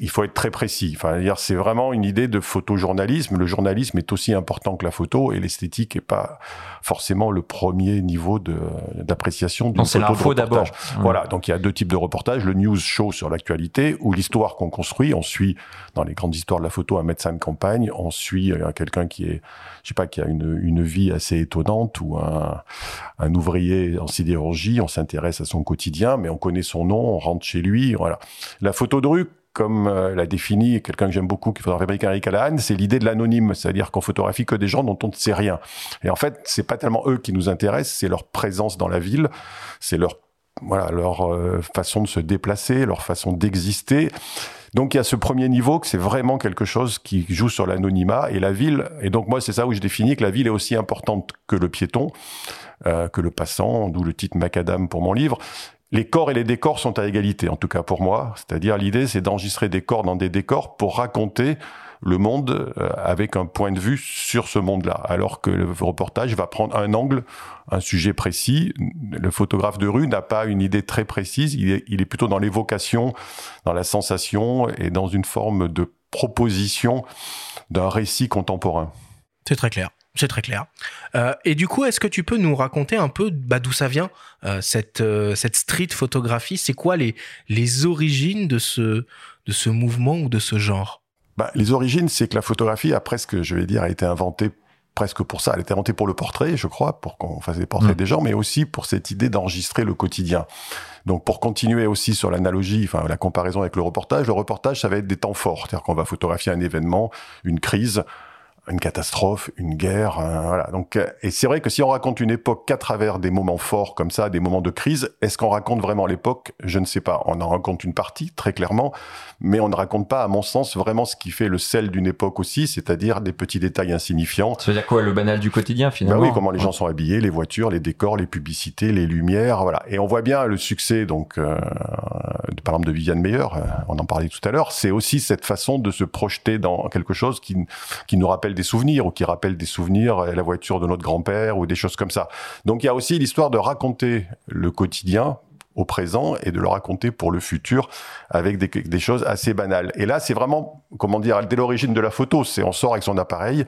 [SPEAKER 3] il faut être très précis. Enfin, c'est vraiment une idée de photojournalisme. Le journalisme est aussi important que la photo et l'esthétique est pas forcément le premier niveau d'appréciation d'une
[SPEAKER 2] photo. C'est l'info d'abord.
[SPEAKER 3] Voilà. Donc il y a deux types de reportages le news show sur l'actualité ou l'histoire qu'on construit. On suit dans les grandes histoires de la photo un médecin de campagne. On suit euh, quelqu'un qui est, je sais pas, qui a une, une vie assez étonnante ou un, un ouvrier en sidérurgie. On s'intéresse à son quotidien, mais on connaît son nom. On rentre chez lui. Voilà. La photo de rue comme euh, l'a défini quelqu'un que j'aime beaucoup, qui photographe américain Eric Callahan, c'est l'idée de l'anonyme, c'est-à-dire qu'on photographie que des gens dont on ne sait rien. Et en fait, c'est pas tellement eux qui nous intéressent, c'est leur présence dans la ville, c'est leur voilà leur euh, façon de se déplacer, leur façon d'exister. Donc il y a ce premier niveau que c'est vraiment quelque chose qui joue sur l'anonymat et la ville. Et donc moi c'est ça où je définis que la ville est aussi importante que le piéton, euh, que le passant, d'où le titre Macadam pour mon livre les corps et les décors sont à égalité, en tout cas pour moi. C'est-à-dire l'idée, c'est d'enregistrer des corps dans des décors pour raconter le monde euh, avec un point de vue sur ce monde-là. Alors que le reportage va prendre un angle, un sujet précis. Le photographe de rue n'a pas une idée très précise. Il est, il est plutôt dans l'évocation, dans la sensation et dans une forme de proposition d'un récit contemporain.
[SPEAKER 1] C'est très clair. C'est très clair. Euh, et du coup, est-ce que tu peux nous raconter un peu bah, d'où ça vient euh, cette euh, cette street photographie? C'est quoi les les origines de ce de ce mouvement ou de ce genre?
[SPEAKER 3] Bah, les origines, c'est que la photographie a presque, je vais dire, a été inventée presque pour ça. Elle a été inventée pour le portrait, je crois, pour qu'on fasse des portraits mm. des gens, mais aussi pour cette idée d'enregistrer le quotidien. Donc pour continuer aussi sur l'analogie, enfin la comparaison avec le reportage, le reportage, ça va être des temps forts, c'est-à-dire qu'on va photographier un événement, une crise, une catastrophe, une guerre, voilà. Donc, euh, et c'est vrai que si on raconte une époque qu'à travers des moments forts comme ça, des moments de crise, est-ce qu'on raconte vraiment l'époque? Je ne sais pas. On en raconte une partie très clairement, mais on ne raconte pas, à mon sens, vraiment ce qui fait le sel d'une époque aussi, c'est-à-dire des petits détails insignifiants.
[SPEAKER 2] Ça veut dire quoi, le banal du quotidien finalement
[SPEAKER 3] ben Oui, comment les gens sont habillés, les voitures, les décors, les publicités, les lumières, voilà. Et on voit bien le succès, donc, euh, par exemple de Viviane Meyer, euh, on en parlait tout à l'heure. C'est aussi cette façon de se projeter dans quelque chose qui, qui nous rappelle des souvenirs ou qui rappellent des souvenirs, euh, la voiture de notre grand-père ou des choses comme ça. Donc il y a aussi l'histoire de raconter le quotidien au présent et de le raconter pour le futur avec des, choses assez banales. Et là, c'est vraiment, comment dire, dès l'origine de la photo, c'est on sort avec son appareil,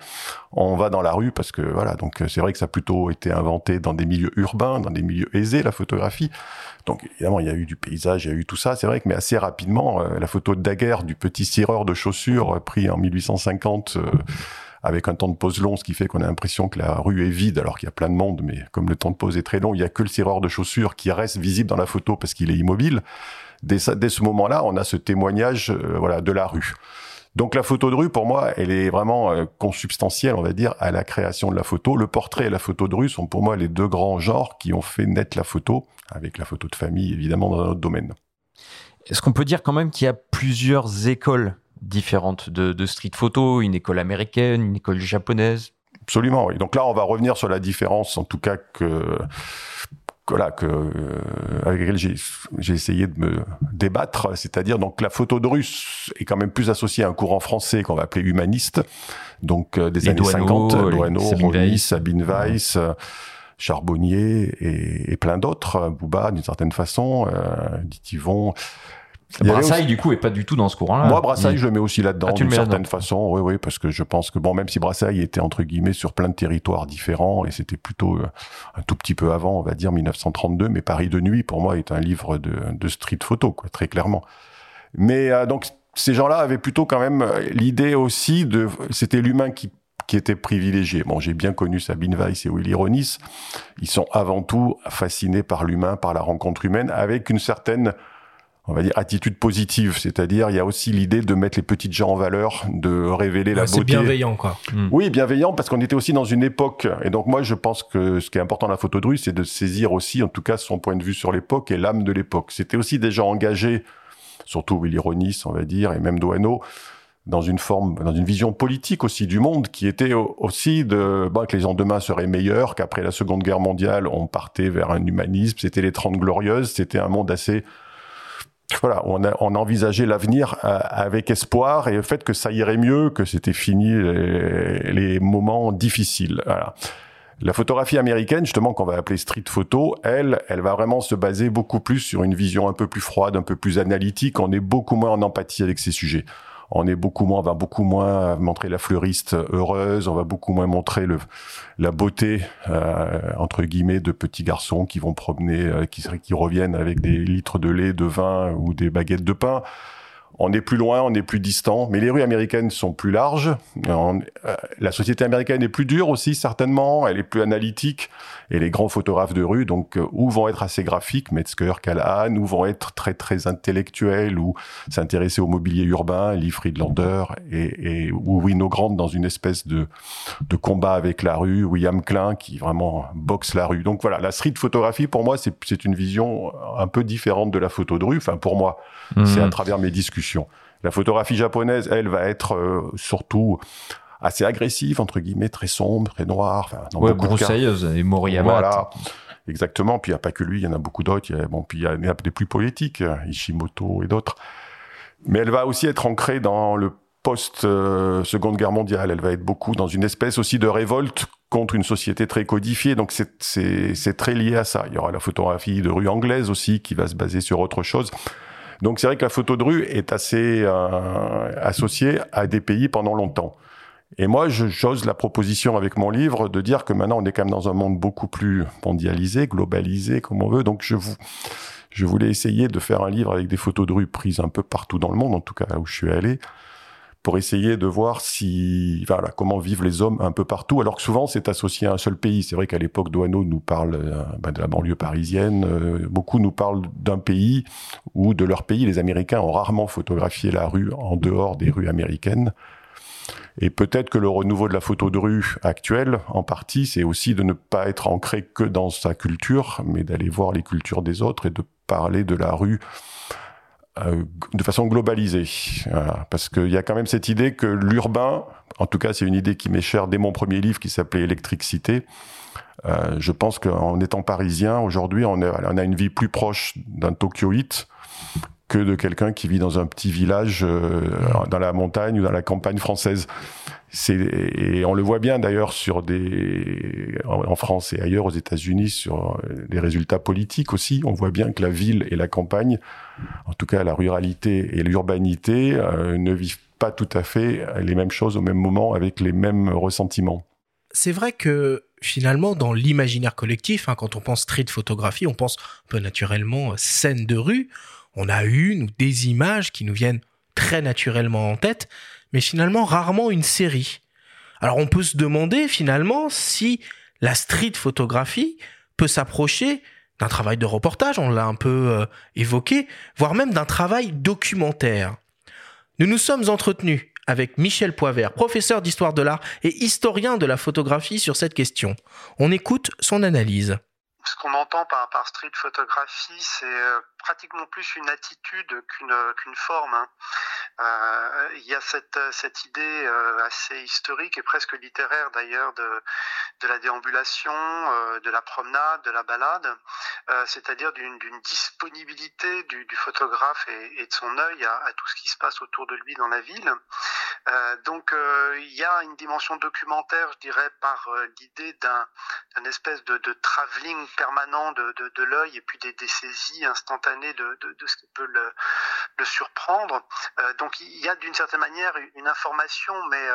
[SPEAKER 3] on va dans la rue parce que voilà, donc c'est vrai que ça a plutôt été inventé dans des milieux urbains, dans des milieux aisés, la photographie. Donc évidemment, il y a eu du paysage, il y a eu tout ça, c'est vrai que mais assez rapidement, euh, la photo de Daguerre du petit cireur de chaussures euh, pris en 1850 avec un temps de pause long, ce qui fait qu'on a l'impression que la rue est vide alors qu'il y a plein de monde, mais comme le temps de pause est très long, il y a que le serreur de chaussures qui reste visible dans la photo parce qu'il est immobile. Dès, dès ce moment-là, on a ce témoignage euh, voilà, de la rue. Donc la photo de rue, pour moi, elle est vraiment euh, consubstantielle, on va dire, à la création de la photo. Le portrait et la photo de rue sont pour moi les deux grands genres qui ont fait naître la photo, avec la photo de famille évidemment dans notre domaine.
[SPEAKER 2] Est-ce qu'on peut dire quand même qu'il y a plusieurs écoles différentes de, street photo, une école américaine, une école japonaise.
[SPEAKER 3] Absolument, oui. Donc là, on va revenir sur la différence, en tout cas que voilà, que, euh, avec laquelle j'ai essayé de me débattre, c'est-à-dire donc la photo de russe est quand même plus associée à un courant français qu'on va appeler humaniste, donc euh, des années 50, Loano, Sabine Sabine Weiss, euh, Charbonnier et, plein d'autres, Bouba d'une certaine façon, euh, Ditivon,
[SPEAKER 2] Brassailles, du coup, est pas du tout dans ce courant-là.
[SPEAKER 3] Moi, Brassailles, je le mets aussi là-dedans, ah, d'une certaine façon. Oui, oui, parce que je pense que, bon, même si Brassailles était, entre guillemets, sur plein de territoires différents, et c'était plutôt euh, un tout petit peu avant, on va dire, 1932, mais Paris de nuit, pour moi, est un livre de, de street photo, quoi, très clairement. Mais, euh, donc, ces gens-là avaient plutôt quand même euh, l'idée aussi de, c'était l'humain qui qui était privilégié. Bon, j'ai bien connu Sabine Weiss et Willy Ronis. Ils sont avant tout fascinés par l'humain, par la rencontre humaine, avec une certaine on va dire attitude positive, c'est-à-dire il y a aussi l'idée de mettre les petites gens en valeur, de révéler la
[SPEAKER 1] Ouais, C'est
[SPEAKER 3] beauté.
[SPEAKER 1] bienveillant, quoi.
[SPEAKER 3] Oui, bienveillant parce qu'on était aussi dans une époque et donc moi je pense que ce qui est important dans la photo de rue, c'est de saisir aussi en tout cas son point de vue sur l'époque et l'âme de l'époque. C'était aussi des gens engagés, surtout Willy Ronis, on va dire, et même Doano dans une forme, dans une vision politique aussi du monde, qui était au- aussi de, bon, que les gens demain seraient meilleurs, qu'après la Seconde Guerre mondiale, on partait vers un humanisme, c'était les Trente Glorieuses, c'était un monde assez, voilà, on a, on a envisagé l'avenir euh, avec espoir et le fait que ça irait mieux, que c'était fini les, les moments difficiles. Voilà. La photographie américaine, justement, qu'on va appeler street photo, elle, elle va vraiment se baser beaucoup plus sur une vision un peu plus froide, un peu plus analytique. On est beaucoup moins en empathie avec ces sujets. On est beaucoup moins, on va beaucoup moins montrer la fleuriste heureuse, on va beaucoup moins montrer le, la beauté euh, entre guillemets de petits garçons qui vont promener, euh, qui, reviennent avec des litres de lait, de vin ou des baguettes de pain. On est plus loin, on est plus distant, mais les rues américaines sont plus larges. On- euh, la société américaine est plus dure aussi certainement, elle est plus analytique. Et les grands photographes de rue, donc, euh, ou vont être assez graphiques, Metzger, Callahan, ou vont être très très intellectuels, ou s'intéresser au mobilier urbain, Lee Friedlander, et, et ou Wino dans une espèce de, de combat avec la rue, William Klein qui vraiment boxe la rue. Donc voilà, la street photographie pour moi c'est une vision un peu différente de la photo de rue. Enfin pour moi, c'est à travers mes discussions. La photographie japonaise, elle, va être euh, surtout assez agressive, entre guillemets, très sombre, très noire. Enfin, dans
[SPEAKER 2] Ouais, broussailleuse et Moriyama.
[SPEAKER 3] Voilà. Exactement. Puis il n'y a pas que lui, il y en a beaucoup d'autres. Il y a, bon, puis il y y a des plus poétiques, euh, Ishimoto et d'autres. Mais elle va aussi être ancrée dans le post-seconde guerre mondiale. Elle va être beaucoup dans une espèce aussi de révolte contre une société très codifiée. Donc c'est très lié à ça. Il y aura la photographie de rue anglaise aussi qui va se baser sur autre chose. Donc c'est vrai que la photo de rue est assez euh, associée à des pays pendant longtemps. Et moi, j'ose la proposition avec mon livre de dire que maintenant on est quand même dans un monde beaucoup plus mondialisé, globalisé, comme on veut. Donc je vous, je voulais essayer de faire un livre avec des photos de rue prises un peu partout dans le monde, en tout cas là où je suis allé, pour essayer de voir si, voilà, comment vivent les hommes un peu partout, alors que souvent c'est associé à un seul pays. C'est vrai qu'à l'époque, Douaneau nous parle bah, de la banlieue parisienne, euh, beaucoup nous parlent d'un pays ou de leur pays. Les Américains ont rarement photographié la rue en dehors des rues américaines. Et peut-être que le renouveau de la photo de rue actuelle, en partie, c'est aussi de ne pas être ancré que dans sa culture, mais d'aller voir les cultures des autres et de parler de la rue euh, de façon globalisée. Parce qu'il y a quand même cette idée que l'urbain, en tout cas c'est une idée qui m'est chère dès mon premier livre qui s'appelait Électricité, euh, je pense qu'en étant parisien, aujourd'hui, on, on a une vie plus proche d'un Tokyoïte que de quelqu'un qui vit dans un petit village euh, dans la montagne ou dans la campagne française. Et on le voit bien d'ailleurs sur des en France et ailleurs aux États-Unis sur euh, les résultats politiques aussi. On voit bien que la ville et la campagne, en tout cas la ruralité et l'urbanité, euh, ne vivent pas tout à fait les mêmes choses au même moment avec les mêmes ressentiments.
[SPEAKER 1] c'est vrai que finalement, dans l'imaginaire collectif, hein, quand on pense street photographie, on pense un peu naturellement euh, scène de rue. On a une ou des images qui nous viennent très naturellement en tête, mais finalement rarement une série. Alors on peut se demander finalement si la street photographie peut s'approcher d'un travail de reportage, on l'a un peu euh, évoqué, voire même d'un travail documentaire. Nous nous sommes entretenus avec Michel Poivert, professeur d'histoire de l'art et historien de la photographie sur cette question. On écoute son analyse.
[SPEAKER 9] Ce qu'on entend par, street photographie, c'est euh, pratiquement plus une attitude qu'une forme. hein. Euh, Il y a cette, idée euh, assez historique et presque littéraire d'ailleurs de, la déambulation, de la promenade, de la balade, c'est-à-dire d'une disponibilité du, photographe et, de son œil à, tout ce qui se passe autour de lui dans la ville. Donc il y a une dimension documentaire, je dirais, par l'idée d'un espèce de, de travelling permanent de, de, l'œil et puis des, des saisies instantanées de, ce qui peut le, surprendre. Euh, donc il y a d'une certaine manière une information, mais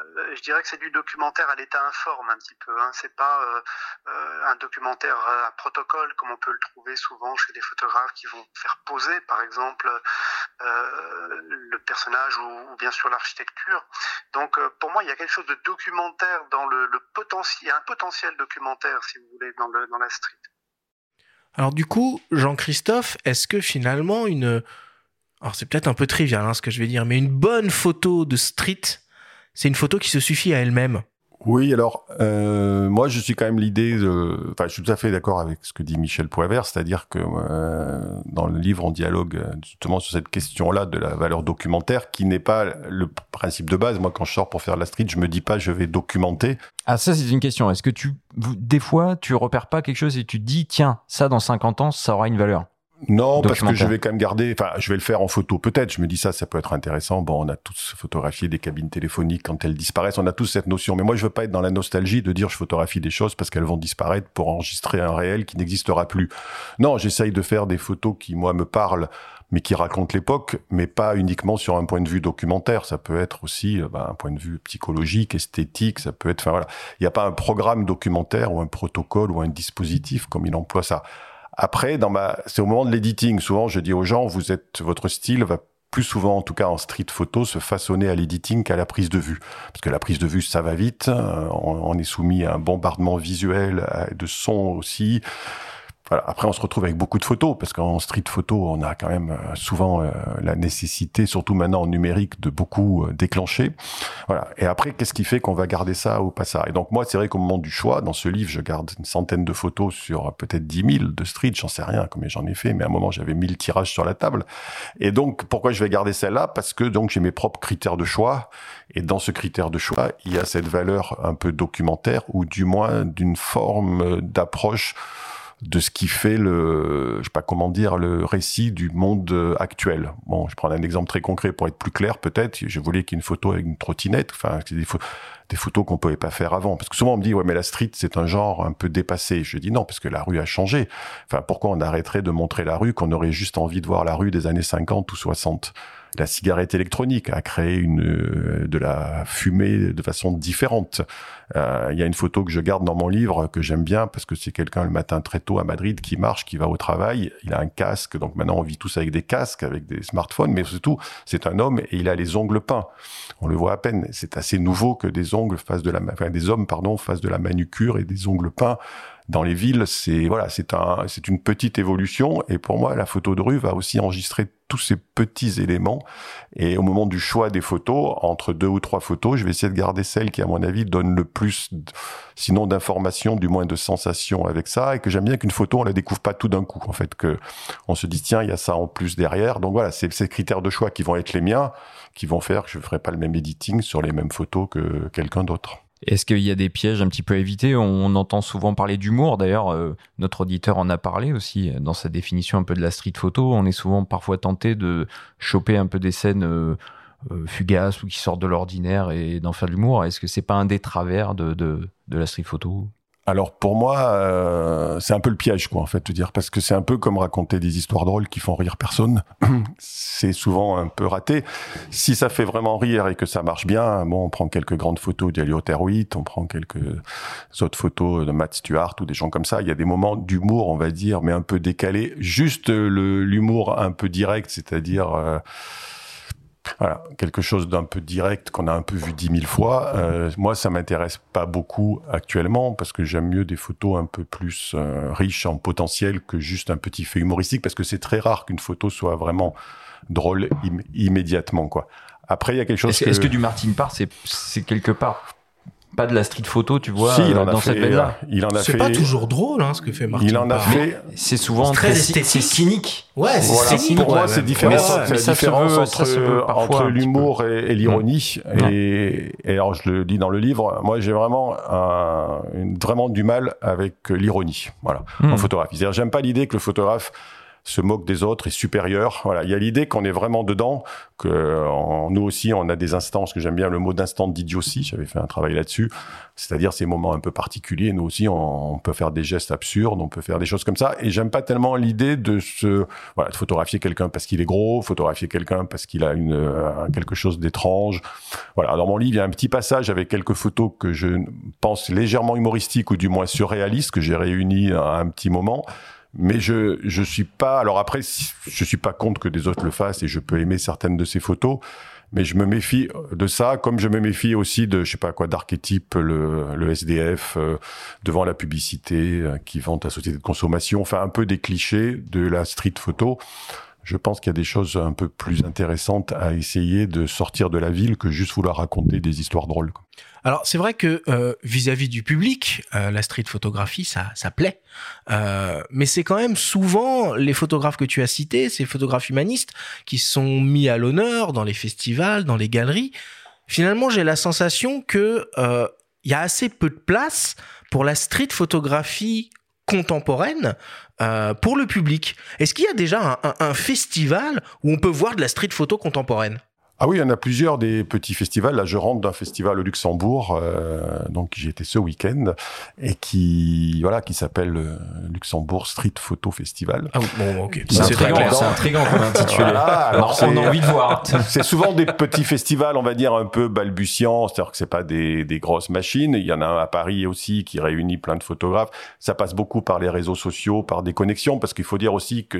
[SPEAKER 9] euh, je dirais que c'est du documentaire à l'état informe un petit peu. Hein. C'est pas euh, euh, un documentaire à protocole comme on peut le trouver souvent chez des photographes qui vont faire poser, par exemple, le personnage ou, bien sûr l'architecture. Donc pour moi, il y a quelque chose de documentaire dans le, potentiel, un potentiel documentaire, si vous voulez, dans, le, dans la street.
[SPEAKER 1] Alors du coup, Jean-Christophe, est-ce que finalement une... Alors c'est peut-être un peu trivial hein, ce que je vais dire, mais une bonne photo de street, c'est une photo qui se suffit à elle-même
[SPEAKER 3] oui, alors euh, moi je suis quand même l'idée de, enfin je suis tout à fait d'accord avec ce que dit Michel Poivert, c'est-à-dire que euh, dans le livre on dialogue euh, justement sur cette question-là de la valeur documentaire qui n'est pas le principe de base. Moi quand je sors pour faire de la street, je me dis pas je vais documenter.
[SPEAKER 2] Ah ça c'est une question. Est-ce que tu des fois tu repères pas quelque chose et tu te dis tiens ça dans 50 ans ça aura une valeur?
[SPEAKER 3] Non, parce que je vais quand même garder, enfin, je vais le faire en photo peut-être. Je me dis ça, ça peut être intéressant. Bon, on a tous photographié des cabines téléphoniques quand elles disparaissent. On a tous cette notion. Mais moi, je veux pas être dans la nostalgie de dire je photographie des choses parce qu'elles vont disparaître pour enregistrer un réel qui n'existera plus. Non, j'essaye de faire des photos qui, moi, me parlent mais qui racontent l'époque, mais pas uniquement sur un point de vue documentaire. Ça peut être aussi euh, bah, un point de vue psychologique, esthétique. Ça peut être, enfin voilà, il n'y a pas un programme documentaire ou un protocole ou un dispositif comme il emploie ça. Après, dans ma, c'est au moment de l'editing. Souvent, je dis aux gens, vous êtes, votre style va plus souvent, en tout cas en street photo, se façonner à l'editing qu'à la prise de vue. Parce que la prise de vue, ça va vite. Euh, on, est soumis à un bombardement visuel, de son aussi. Après, on se retrouve avec beaucoup de photos, parce qu'en street photo, on a quand même euh, souvent euh, la nécessité, surtout maintenant en numérique, de beaucoup euh, déclencher. Voilà. Et après, qu'est-ce qui fait qu'on va garder ça ou pas ça? Et donc moi, c'est vrai qu'au moment du choix, dans ce livre, je garde une centaine de photos sur peut-être 10 000 de street, j'en sais rien combien j'en ai fait, mais à un moment, j'avais 1000 tirages sur la table. Et donc, pourquoi je vais garder celle-là? Parce que donc j'ai mes propres critères de choix. Et dans ce critère de choix, il y a cette valeur un peu documentaire, ou du moins d'une forme d'approche de ce qui fait le, je sais pas comment dire, le récit du monde euh, actuel. Bon, je prends un exemple très concret pour être plus clair, peut-être. Je voulais qu'il y ait une photo avec une trottinette, enfin, des, des photos qu'on pouvait pas faire avant. Parce que souvent on me dit, ouais, mais la street, c'est un genre un peu dépassé. Je dis non, parce que la rue a changé. Enfin, pourquoi on arrêterait de montrer la rue qu'on aurait juste envie de voir la rue des années 50 ou 60? La cigarette électronique a créé une, euh, de la fumée de façon différente. Euh, il y a une photo que je garde dans mon livre que j'aime bien parce que c'est quelqu'un le matin très tôt à Madrid qui marche, qui va au travail. Il a un casque, donc maintenant on vit tous avec des casques, avec des smartphones, mais surtout c'est un homme et il a les ongles peints. On le voit à peine. C'est assez nouveau que des ongles fassent de la, enfin, des hommes pardon fassent de la manucure et des ongles peints dans les villes, c'est voilà, c'est un, c'est une petite évolution. Et pour moi, la photo de rue va aussi enregistrer tous ces petits éléments. Et au moment du choix des photos, entre deux ou trois photos, je vais essayer de garder celle qui, à mon avis, donne le plus, sinon d'informations, du moins de sensations avec ça. Et que j'aime bien qu'une photo, on la découvre pas tout d'un coup. En fait, que on se dit tiens, il y a ça en plus derrière. Donc voilà, c'est ces critères de choix qui vont être les miens, qui vont faire que je ferai pas le même editing sur les mêmes photos que quelqu'un d'autre.
[SPEAKER 2] Est-ce qu'il y a des pièges un petit peu à éviter? On entend souvent parler d'humour. D'ailleurs, euh, notre auditeur en a parlé aussi dans sa définition un peu de la street photo. On est souvent parfois tenté de choper un peu des scènes euh, euh, fugaces ou qui sortent de l'ordinaire et d'en faire de l'humour. Est-ce que c'est pas un des travers de, de la street photo?
[SPEAKER 3] Alors pour moi, euh, c'est un peu le piège, quoi, en fait, te dire, parce que c'est un peu comme raconter des histoires drôles qui font rire personne. c'est souvent un peu raté. Si ça fait vraiment rire et que ça marche bien, bon, on prend quelques grandes photos d'Eliot Heroit, on prend quelques autres photos de Matt Stewart ou des gens comme ça. Il y a des moments d'humour, on va dire, mais un peu décalés. Juste l'humour un peu direct, c'est-à-dire euh, voilà, quelque chose d'un peu direct qu'on a un peu vu dix mille fois. Euh, moi, ça m'intéresse pas beaucoup actuellement parce que j'aime mieux des photos un peu plus euh, riches en potentiel que juste un petit fait humoristique parce que c'est très rare qu'une photo soit vraiment drôle immédiatement quoi. Après, il y a quelque chose.
[SPEAKER 2] Est-ce que... Est que, du Martin Parr, c'est quelque part pas de la street photo, tu vois,
[SPEAKER 3] si, il en
[SPEAKER 2] euh, dans
[SPEAKER 3] a
[SPEAKER 2] cette
[SPEAKER 3] veine-là. Il en a
[SPEAKER 1] C'est
[SPEAKER 3] fait.
[SPEAKER 1] pas toujours drôle, hein, ce que fait Martin.
[SPEAKER 3] Il en a fait.
[SPEAKER 2] C'est souvent
[SPEAKER 1] très
[SPEAKER 2] très,
[SPEAKER 1] esthétique.
[SPEAKER 2] c'est cynique.
[SPEAKER 1] Ouais, c'est
[SPEAKER 3] Voilà,
[SPEAKER 1] cynique,
[SPEAKER 3] pour moi,
[SPEAKER 1] ouais,
[SPEAKER 3] c'est différent. C'est la différence
[SPEAKER 2] veut-
[SPEAKER 3] entre, entre l'humour et, et l'ironie. Et, et alors, je le dis dans le livre, moi, j'ai vraiment un, une- vraiment du mal avec l'ironie. Voilà,
[SPEAKER 2] Hmm.
[SPEAKER 3] en photographie. C'est-à-dire, j'aime pas l'idée que le photographe se moque des autres, est supérieur. Voilà, il y a l'idée qu'on est vraiment dedans, que nous aussi, on a des instants, parce que j'aime bien le mot d'instant d'idiotie. J'avais fait un travail là-dessus. C'est-à-dire ces moments un peu particuliers. Nous aussi, on, on peut faire des gestes absurdes, on peut faire des choses comme ça. Et j'aime pas tellement l'idée de se, voilà, de photographier quelqu'un parce qu'il est gros, photographier quelqu'un parce qu'il a une euh, quelque chose d'étrange. Voilà. Dans mon livre, il y a un petit passage avec quelques photos que je pense légèrement humoristiques ou du moins surréalistes que j'ai réunies à un petit moment. Mais je je suis pas. Alors après, je suis pas contre que des autres le fassent et je peux aimer certaines de ces photos. Mais je me méfie de ça, comme je me méfie aussi de, je sais pas quoi, d'archétype, le, le SDF euh, devant la publicité euh, qui vante la société de consommation, enfin un peu des clichés de la street photo. Je pense qu'il y a des choses un peu plus intéressantes à essayer de sortir de la ville que juste vouloir raconter des histoires drôles.
[SPEAKER 1] Alors c'est vrai que euh, vis-à-vis du public, euh, la street photographie, ça, ça plaît. Euh, mais c'est quand même souvent les photographes que tu as cités, ces photographes humanistes, qui sont mis à l'honneur dans les festivals, dans les galeries. Finalement, j'ai la sensation que il y a assez peu de place pour la street photographie contemporaine pour le public. Est-ce qu'il y a déjà un, un festival où on peut voir de la street photo contemporaine?
[SPEAKER 3] Ah oui, il y en a plusieurs des petits festivals. Là, je rentre d'un festival au Luxembourg, euh, donc j'y étais ce week-end, et qui voilà, qui s'appelle euh, Luxembourg Street Photo Festival.
[SPEAKER 1] Ah bon, ok.
[SPEAKER 2] C'est intriguant comme intitulé. alors, on a envie de voir.
[SPEAKER 3] c'est souvent des petits festivals, on va dire un peu balbutiants, c'est-à-dire que c'est pas des, des grosses machines. Il y en a un à Paris aussi qui réunit plein de photographes. Ça passe beaucoup par les réseaux sociaux, par des connexions, parce qu'il faut dire aussi que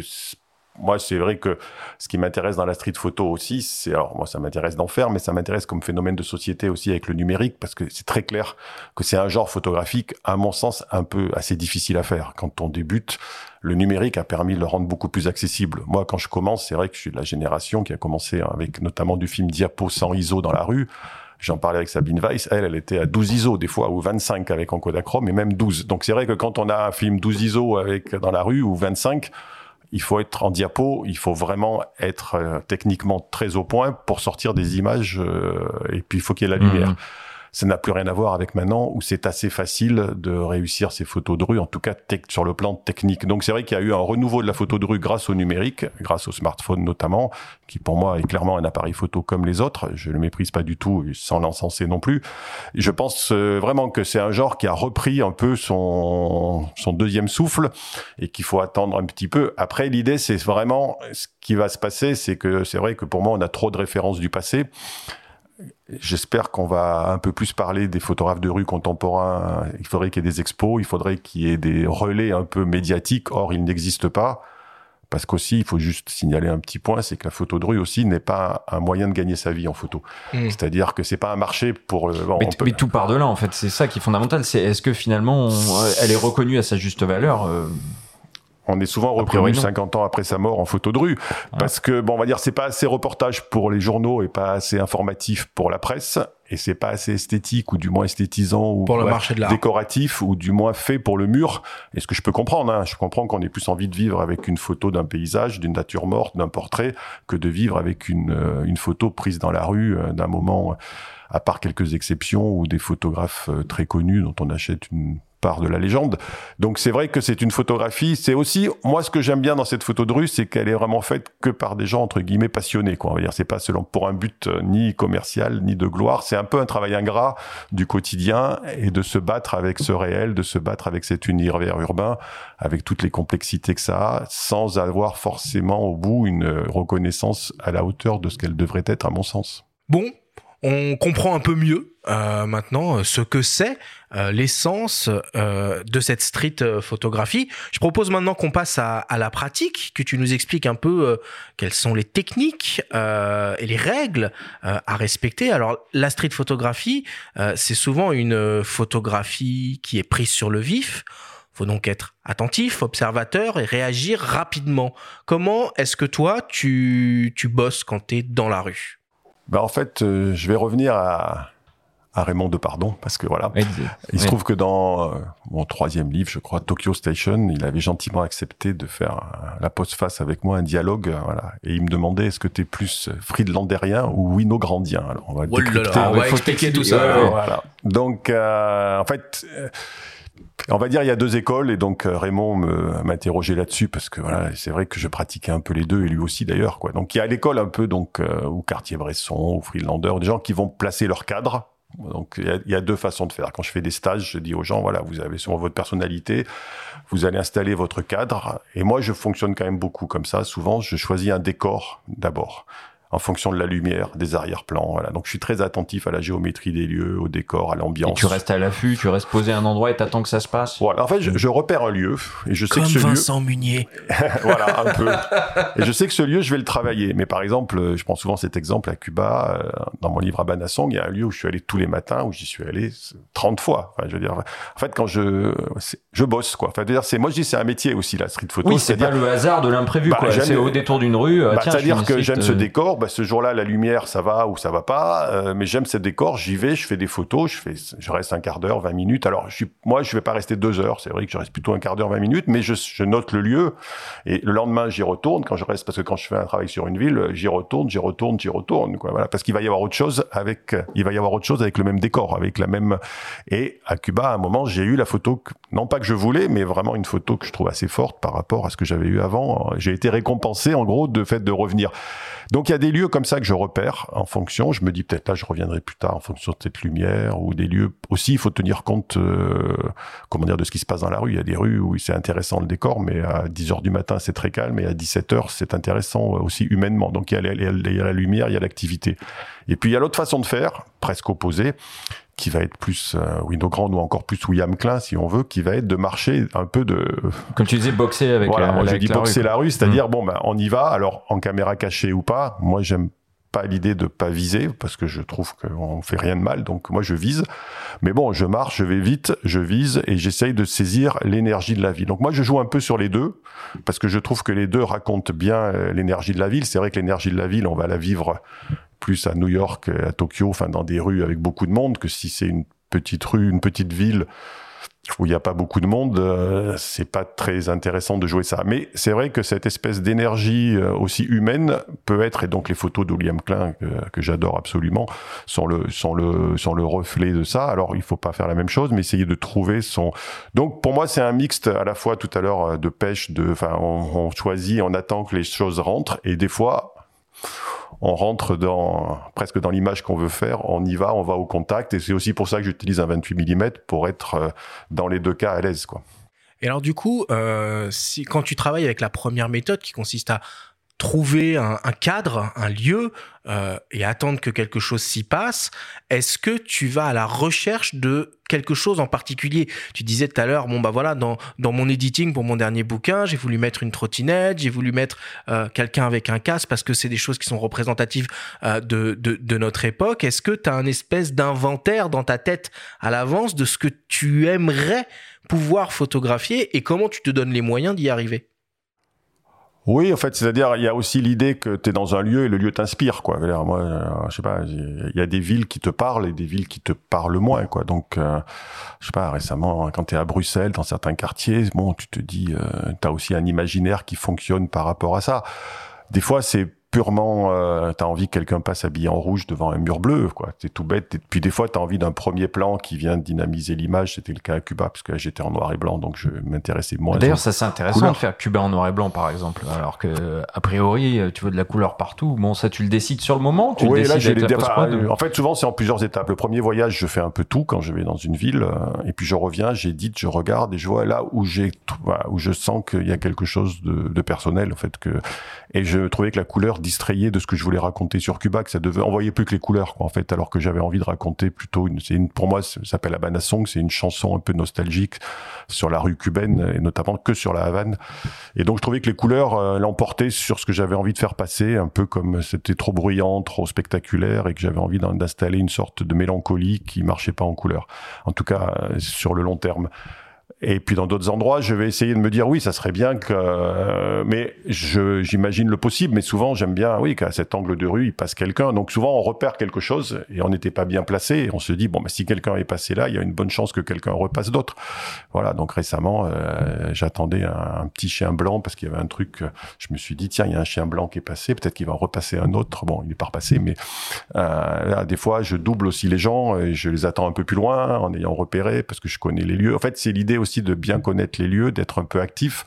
[SPEAKER 3] moi, c'est vrai que ce qui m'intéresse dans la street photo aussi, c'est alors moi ça m'intéresse d'en faire, mais ça m'intéresse comme phénomène de société aussi avec le numérique parce que c'est très clair que c'est un genre photographique, à mon sens, un peu assez difficile à faire. Quand on débute, le numérique a permis de le rendre beaucoup plus accessible. Moi, quand je commence, c'est vrai que je suis de la génération qui a commencé avec notamment du film diapo sans ISO dans la rue. J'en parlais avec Sabine Weiss, elle, elle était à 12 ISO des fois, ou 25 avec en et même 12. Donc c'est vrai que quand on a un film 12 ISO avec dans la rue, ou 25, il faut être en diapo, il faut vraiment être euh, techniquement très au point pour sortir des images, euh, et puis il faut qu'il y ait la lumière. Mmh ça n'a plus rien à voir avec maintenant où c'est assez facile de réussir ces photos de rue, en tout cas sur le plan technique. Donc c'est vrai qu'il y a eu un renouveau de la photo de rue grâce au numérique, grâce au smartphone notamment, qui pour moi est clairement un appareil photo comme les autres. Je le méprise pas du tout, sans l'encenser non plus. je pense euh, vraiment que c'est un genre qui a repris un peu son, son deuxième souffle et qu'il faut attendre un petit peu. Après, l'idée, c'est vraiment ce qui va se passer, c'est que c'est vrai que pour moi, on a trop de références du passé. J'espère qu'on va un peu plus parler des photographes de rue contemporains. Il faudrait qu'il y ait des expos, il faudrait qu'il y ait des relais un peu médiatiques. Or, ils n'existent pas. Parce qu'aussi, il faut juste signaler un petit point, c'est que la photo de rue aussi n'est pas un moyen de gagner sa vie en photo. Hmm. C'est-à-dire que c'est pas un marché pour.
[SPEAKER 2] Euh, mais, tout part de là, en fait. C'est ça qui est fondamental. C'est est-ce que finalement, elle est reconnue à sa juste valeur euh,
[SPEAKER 3] on est souvent reconnu 50 ans après sa mort en photo de rue. Parce que, bon, on va dire, c'est pas assez reportage pour les journaux et pas assez informatif pour la presse. Et c'est pas assez esthétique ou du moins esthétisant ou
[SPEAKER 1] pour le marché de
[SPEAKER 3] décoratif ou du moins fait pour le mur. Et ce que je peux comprendre, hein, je comprends qu'on ait plus envie de vivre avec une photo d'un paysage, d'une nature morte, d'un portrait, que de vivre avec une, euh, une photo prise dans la rue euh, d'un moment, à part quelques exceptions ou des photographes euh, très connus dont on achète une part de la légende. Donc c'est vrai que c'est une photographie. C'est aussi moi ce que j'aime bien dans cette photo de rue, c'est qu'elle est vraiment faite que par des gens entre guillemets passionnés. Quoi. On va dire c'est pas selon pour un but euh, ni commercial ni de gloire. C'est un peu un travail ingrat du quotidien et de se battre avec ce réel, de se battre avec cet univers urbain, avec toutes les complexités que ça a, sans avoir forcément au bout une reconnaissance à la hauteur de ce qu'elle devrait être à mon sens.
[SPEAKER 1] Bon, on comprend un peu mieux euh, maintenant euh, ce que c'est euh, l'essence de cette street photographie. Je propose maintenant qu'on passe à, la pratique, que tu nous expliques un peu quelles sont les techniques et les règles à respecter. Alors la street photographie, c'est souvent une photographie qui est prise sur le vif. Faut donc être attentif, observateur et réagir rapidement. Comment est-ce que toi tu, tu bosses quand tu es dans la rue?
[SPEAKER 3] Bah en fait, euh, je vais revenir à, à Raymond Depardon, parce que voilà, il se trouve que dans euh, mon troisième livre, je crois, Tokyo Station, il avait gentiment accepté de faire euh, la post-face avec moi, un dialogue, voilà, et il me demandait est-ce que tu es plus friedlandérien ou winograndien? Alors on va
[SPEAKER 1] oh on va expliquer tout ça.
[SPEAKER 3] voilà. Donc, en fait on va dire il y a deux écoles et donc euh, Raymond m'a interrogé là-dessus parce que voilà c'est vrai que je pratiquais un peu les deux et lui aussi d'ailleurs quoi. Donc il y a l'école un peu donc euh, ou Cartier-Bresson ou Friedlander, des gens qui vont placer leur cadre. Donc il y, a, deux façons de faire. Quand je fais des stages, je dis aux gens voilà vous avez sur votre personnalité, vous allez installer votre cadre et moi je fonctionne quand même beaucoup comme ça. Souvent je choisis un décor d'abord en fonction de la lumière, des arrière-plans. Voilà. Donc je suis très attentif à la géométrie des lieux, au décor, à l'ambiance.
[SPEAKER 2] Et tu restes à l'affût, tu restes posé à un endroit et t'attends que ça se passe?
[SPEAKER 3] Voilà. En fait, je, je repère un lieu et je sais
[SPEAKER 1] Comme
[SPEAKER 3] que ce
[SPEAKER 1] Vincent Munier.
[SPEAKER 3] lieu, voilà, un peu. Et je sais que ce lieu, je vais le travailler. Mais par exemple, je prends souvent cet exemple à Cuba, euh, dans mon livre Habana Song, il y a un lieu où je suis allé tous les matins, où j'y suis allé 30 fois. Enfin, je veux dire, en fait, quand je, je bosse, quoi. Enfin, c'est, moi, je dis, c'est un métier aussi, la street photo.
[SPEAKER 2] Oui, c'est pas le hasard de l'imprévu,
[SPEAKER 3] Bah,
[SPEAKER 2] quoi.
[SPEAKER 3] j'aime
[SPEAKER 2] C'est
[SPEAKER 3] le-
[SPEAKER 2] au détour d'une rue. euh,
[SPEAKER 3] Bah, C'est-à-dire que j'aime ce
[SPEAKER 2] euh,
[SPEAKER 3] décor. Bah, ce jour-là, la lumière, ça va ou ça va pas. euh, mais j'aime ce décor. J'y vais, je fais des photos. Je reste un quart d'heure, 20 minutes. Alors, moi, je vais pas rester deux heures. C'est vrai que je reste plutôt un quart d'heure, 20 minutes. Mais je, note le lieu. Et le lendemain, j'y retourne. Quand je reste, parce que quand je fais un travail sur une ville, j'y retourne, j'y retourne, j'y retourne. Voilà, parce qu'il va y avoir autre chose avec, il va y avoir autre chose avec le même décor, avec la même. Et à Cuba, à un moment, j'ai eu la photo, non pas que je voulais, mais vraiment une photo que je trouve assez forte par rapport à ce que j'avais eu avant. J'ai été récompensé, en gros, de fait de revenir. Donc il y a des lieux comme ça que je repère en fonction. Je me dis peut-être là, je reviendrai plus tard en fonction de cette lumière ou des lieux. Aussi, il faut tenir compte, euh, comment dire, de ce qui se passe dans la rue. Il y a des rues où c'est intéressant le décor, mais à 10 heures du matin, c'est très calme, et à 17 heures, c'est intéressant aussi humainement. Donc il il y a la lumière, il y a l'activité. Et puis il y a l'autre façon de faire, presque opposée, qui va être plus euh, Window Grand ou encore plus William Klein, si on veut, qui va être de marcher un peu de
[SPEAKER 2] Comme tu disais, boxer avec
[SPEAKER 3] voilà,
[SPEAKER 2] la,
[SPEAKER 3] moi je dis
[SPEAKER 2] la rue,
[SPEAKER 3] boxer la rue, c'est-à-dire bon ben on y va, alors en caméra cachée ou pas. Moi j'aime pas l'idée de pas viser parce que je trouve qu'on fait rien de mal, donc moi je vise. Mais bon, je marche, je vais vite, je vise et j'essaye de saisir l'énergie de la ville. Donc moi je joue un peu sur les deux parce que je trouve que les deux racontent bien euh, l'énergie de la ville. C'est vrai que l'énergie de la ville, on va la vivre plus à New York, euh, à Tokyo, enfin dans des rues avec beaucoup de monde que si c'est une petite rue, une petite ville où il n'y a pas beaucoup de monde, euh, c'est pas très intéressant de jouer ça. Mais c'est vrai que cette espèce d'énergie euh, aussi humaine peut être, et donc les photos de William Klein que, j'adore absolument, sont le, sont le, sont le reflet de ça. Alors il faut pas faire la même chose, mais essayer de trouver son. Donc pour moi c'est un mixte à la fois tout à l'heure euh, de pêche, de, enfin on choisit, on attend que les choses rentrent, et des fois on rentre dans presque dans l'image qu'on veut faire, on y va, on va au contact, et c'est aussi pour ça que j'utilise un 28 mm pour être euh, dans les deux cas à l'aise, quoi.
[SPEAKER 1] Et alors du coup, euh, si, quand tu travailles avec la première méthode qui consiste à trouver un, cadre, un lieu euh, et attendre que quelque chose s'y passe, est-ce que tu vas à la recherche de quelque chose en particulier? Tu disais tout à l'heure, bon bah voilà, dans, dans mon editing pour mon dernier bouquin, j'ai voulu mettre une trottinette, j'ai voulu mettre euh, quelqu'un avec un casque parce que c'est des choses qui sont représentatives euh, de, de, de notre époque. Est-ce que tu as un espèce d'inventaire dans ta tête à l'avance de ce que tu aimerais pouvoir photographier et comment tu te donnes les moyens d'y arriver?
[SPEAKER 3] Oui, en fait, c'est-à-dire, il y a aussi l'idée que tu es dans un lieu et le lieu t'inspire, quoi. Moi, euh, je sais pas, il y a des villes qui te parlent et des villes qui te parlent moins, quoi. Donc, euh, je sais pas, récemment, quand tu es à Bruxelles, dans certains quartiers, bon, tu te dis, euh, tu as aussi un imaginaire qui fonctionne par rapport à ça. Des fois, c'est purement, euh, t'as envie que quelqu'un passe habillé en rouge devant un mur bleu, quoi. C'est tout bête. Et puis des fois, t'as envie d'un premier plan qui vient dynamiser l'image. C'était le cas à Cuba, parce que j'étais en noir et blanc, donc je m'intéressais moins.
[SPEAKER 2] D'ailleurs, ça c'est intéressant
[SPEAKER 3] couleurs.
[SPEAKER 2] de faire Cuba en noir et blanc, par exemple. Alors que, a priori, tu veux de la couleur partout. Bon, ça, tu le décides sur le moment. Tu
[SPEAKER 3] oui,
[SPEAKER 2] le
[SPEAKER 3] là, j'ai les enfin, euh, En fait, souvent, c'est en plusieurs étapes. Le premier voyage, je fais un peu tout quand je vais dans une ville, euh, et puis je reviens, j'édite, je regarde, et je vois là où j'ai, où je sens qu'il y a quelque chose de, de personnel, en fait, que, et je trouvais que la couleur distrayait de ce que je voulais raconter sur Cuba, que ça devait, on voyait plus que les couleurs, quoi, en fait, alors que j'avais envie de raconter plutôt une, c'est une, pour moi, ça s'appelle Habana Song, c'est une chanson un peu nostalgique sur la rue cubaine, et notamment que sur la Havane. Et donc, je trouvais que les couleurs euh, l'emportaient sur ce que j'avais envie de faire passer, un peu comme c'était trop bruyant, trop spectaculaire, et que j'avais envie d'in- d'installer une sorte de mélancolie qui marchait pas en couleur. En tout cas, euh, sur le long terme. Et puis dans d'autres endroits, je vais essayer de me dire oui, ça serait bien que, euh, mais j'imagine le possible. Mais souvent, j'aime bien oui qu'à cet angle de rue, il passe quelqu'un. Donc souvent, on repère quelque chose et on n'était pas bien placé. Et on se dit bon, bah, si quelqu'un est passé là, il y a une bonne chance que quelqu'un repasse d'autres. Voilà. Donc récemment, euh, j'attendais un, un petit chien blanc parce qu'il y avait un truc. euh, Je me suis dit tiens, il y a un chien blanc qui est passé. Peut-être qu'il va en repasser un autre. Bon, il n'est pas repassé, mais euh, là, des fois, je double aussi les gens et je les attends un peu plus loin en ayant repéré parce que je connais les lieux. En fait, c'est l'idée aussi de bien connaître les lieux, d'être un peu actif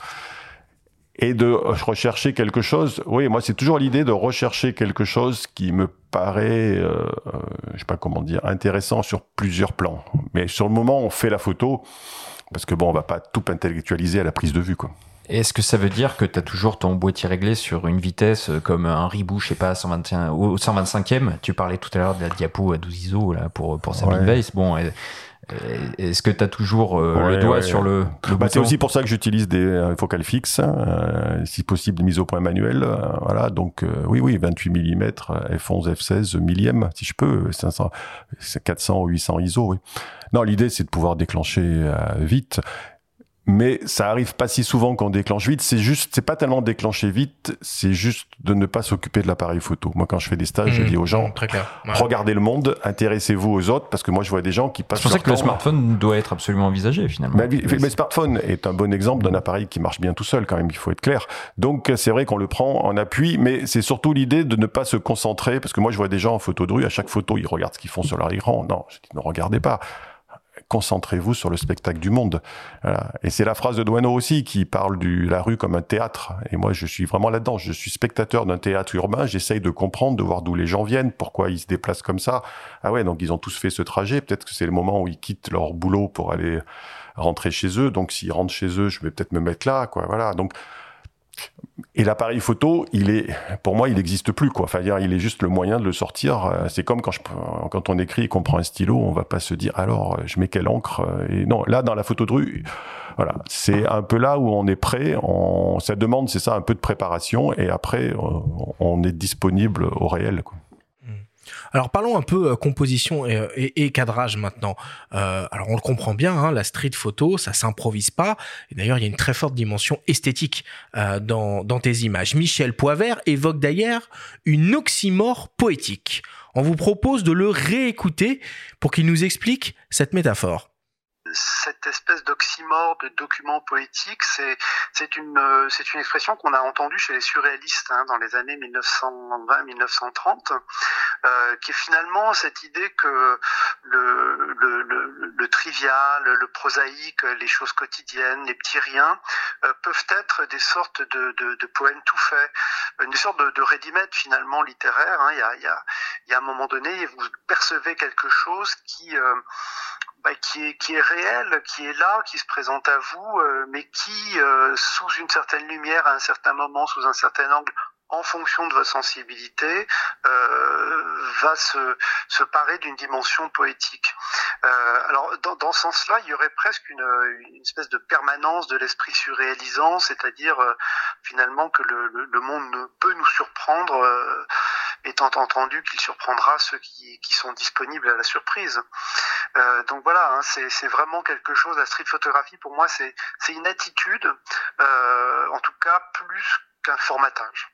[SPEAKER 3] et de rechercher quelque chose. Oui, moi, c'est toujours l'idée de rechercher quelque chose qui me paraît, euh, euh, je sais pas comment dire, intéressant sur plusieurs plans. Mais sur le moment, on fait la photo parce que bon, on va pas tout intellectualiser à la prise de vue, quoi.
[SPEAKER 2] Est-ce que ça veut dire que tu as toujours ton boîtier réglé sur une vitesse euh, comme un Ribou, je sais pas, 121, au 125e Tu parlais tout à l'heure de la diapo à 12 ISO là, pour, pour sa
[SPEAKER 3] Ouais.
[SPEAKER 2] base. Bon, est-ce que tu as toujours euh,
[SPEAKER 3] Ouais,
[SPEAKER 2] le doigt
[SPEAKER 3] ouais.
[SPEAKER 2] sur le, le
[SPEAKER 3] Bah, c'est aussi pour ça que j'utilise des euh, focales fixes, euh, si possible des mises au point manuelles. euh, voilà, donc euh, oui, oui, 28 mm, f11, f16 millième, si je peux, 500, c'est 400 ou 800 ISO. Oui. Non, l'idée c'est de pouvoir déclencher euh, vite. Mais ça arrive pas si souvent qu'on déclenche vite. C'est juste, c'est pas tellement déclencher vite, c'est juste de ne pas s'occuper de l'appareil photo. Moi, quand je fais des stages, je
[SPEAKER 1] Mmh,
[SPEAKER 3] dis aux gens,
[SPEAKER 1] Très clair. Ouais.
[SPEAKER 3] regardez le monde, intéressez-vous aux autres, parce que moi, je vois des gens qui passent
[SPEAKER 2] C'est pour ça que le smartphone doit être absolument envisagé finalement.
[SPEAKER 3] bah, oui, le smartphone est un bon exemple d'un appareil qui marche bien tout seul, quand même, il faut être clair. Donc, c'est vrai qu'on le prend en appui, mais c'est surtout l'idée de ne pas se concentrer, parce que moi, je vois des gens en photo de rue, à chaque photo, ils regardent ce qu'ils font sur leur écran. Non, je dis, ne regardez pas. Concentrez-vous sur le spectacle du monde. Voilà. Et c'est la phrase de Douaneau aussi qui parle de la rue comme un théâtre. Et moi, je suis vraiment là-dedans. Je suis spectateur d'un théâtre urbain. J'essaye de comprendre, de voir d'où les gens viennent, pourquoi ils se déplacent comme ça. Ah ouais, donc ils ont tous fait ce trajet. Peut-être que c'est le moment où ils quittent leur boulot pour aller rentrer chez eux. Donc s'ils rentrent chez eux, je vais peut-être me mettre là, quoi. Voilà. Donc et l'appareil photo, il est, pour moi, il n'existe plus, quoi. Il est juste le moyen de le sortir. Euh, C'est comme quand, je, quand on écrit et qu'on prend un stylo, on va pas se dire, alors, euh, je mets quelle encre euh, Et non, là, dans la photo de rue, voilà, c'est un peu là où on est prêt. On, ça demande, c'est ça, un peu de préparation, et après, on, on est disponible au réel. Quoi.
[SPEAKER 1] Alors parlons un peu euh, composition et, et- et cadrage maintenant. Euh, alors on le comprend bien, hein, la street photo, ça s'improvise pas. Et d'ailleurs, il y a une très forte dimension esthétique euh, dans, dans tes images. Michel Poivert évoque d'ailleurs une oxymore poétique. On vous propose de le réécouter pour qu'il nous explique cette métaphore.
[SPEAKER 9] Cette espèce d'oxymore de document poétique, c'est c'est une euh, c'est une expression qu'on a entendue chez les surréalistes hein, dans les années 1920-1930, euh, qui est finalement cette idée que le le, le, trivial, le prosaïque, les choses quotidiennes, les petits riens euh, peuvent être des sortes de, de, poèmes tout faits, une sorte de, de ready-made finalement littéraire. Hein. Il, y a, il, y a, il y a un moment donné, vous percevez quelque chose qui bah, qui est qui est réel, qui est là, qui se présente à vous, euh, mais qui, euh, sous une certaine lumière, à un certain moment, sous un certain angle, en fonction de votre sensibilité, euh, va se, se parer d'une dimension poétique. Euh, alors, dans, dans ce sens-là, il y aurait presque une, une espèce de permanence de l'esprit surréalisant, c'est-à-dire euh, finalement que le, le, le, monde ne peut nous surprendre, euh, étant entendu qu'il surprendra ceux qui, qui, sont disponibles à la surprise. Euh, donc voilà, hein, c'est vraiment quelque chose, la street photographie, pour moi, c'est une attitude, euh, en tout cas plus qu'un formatage.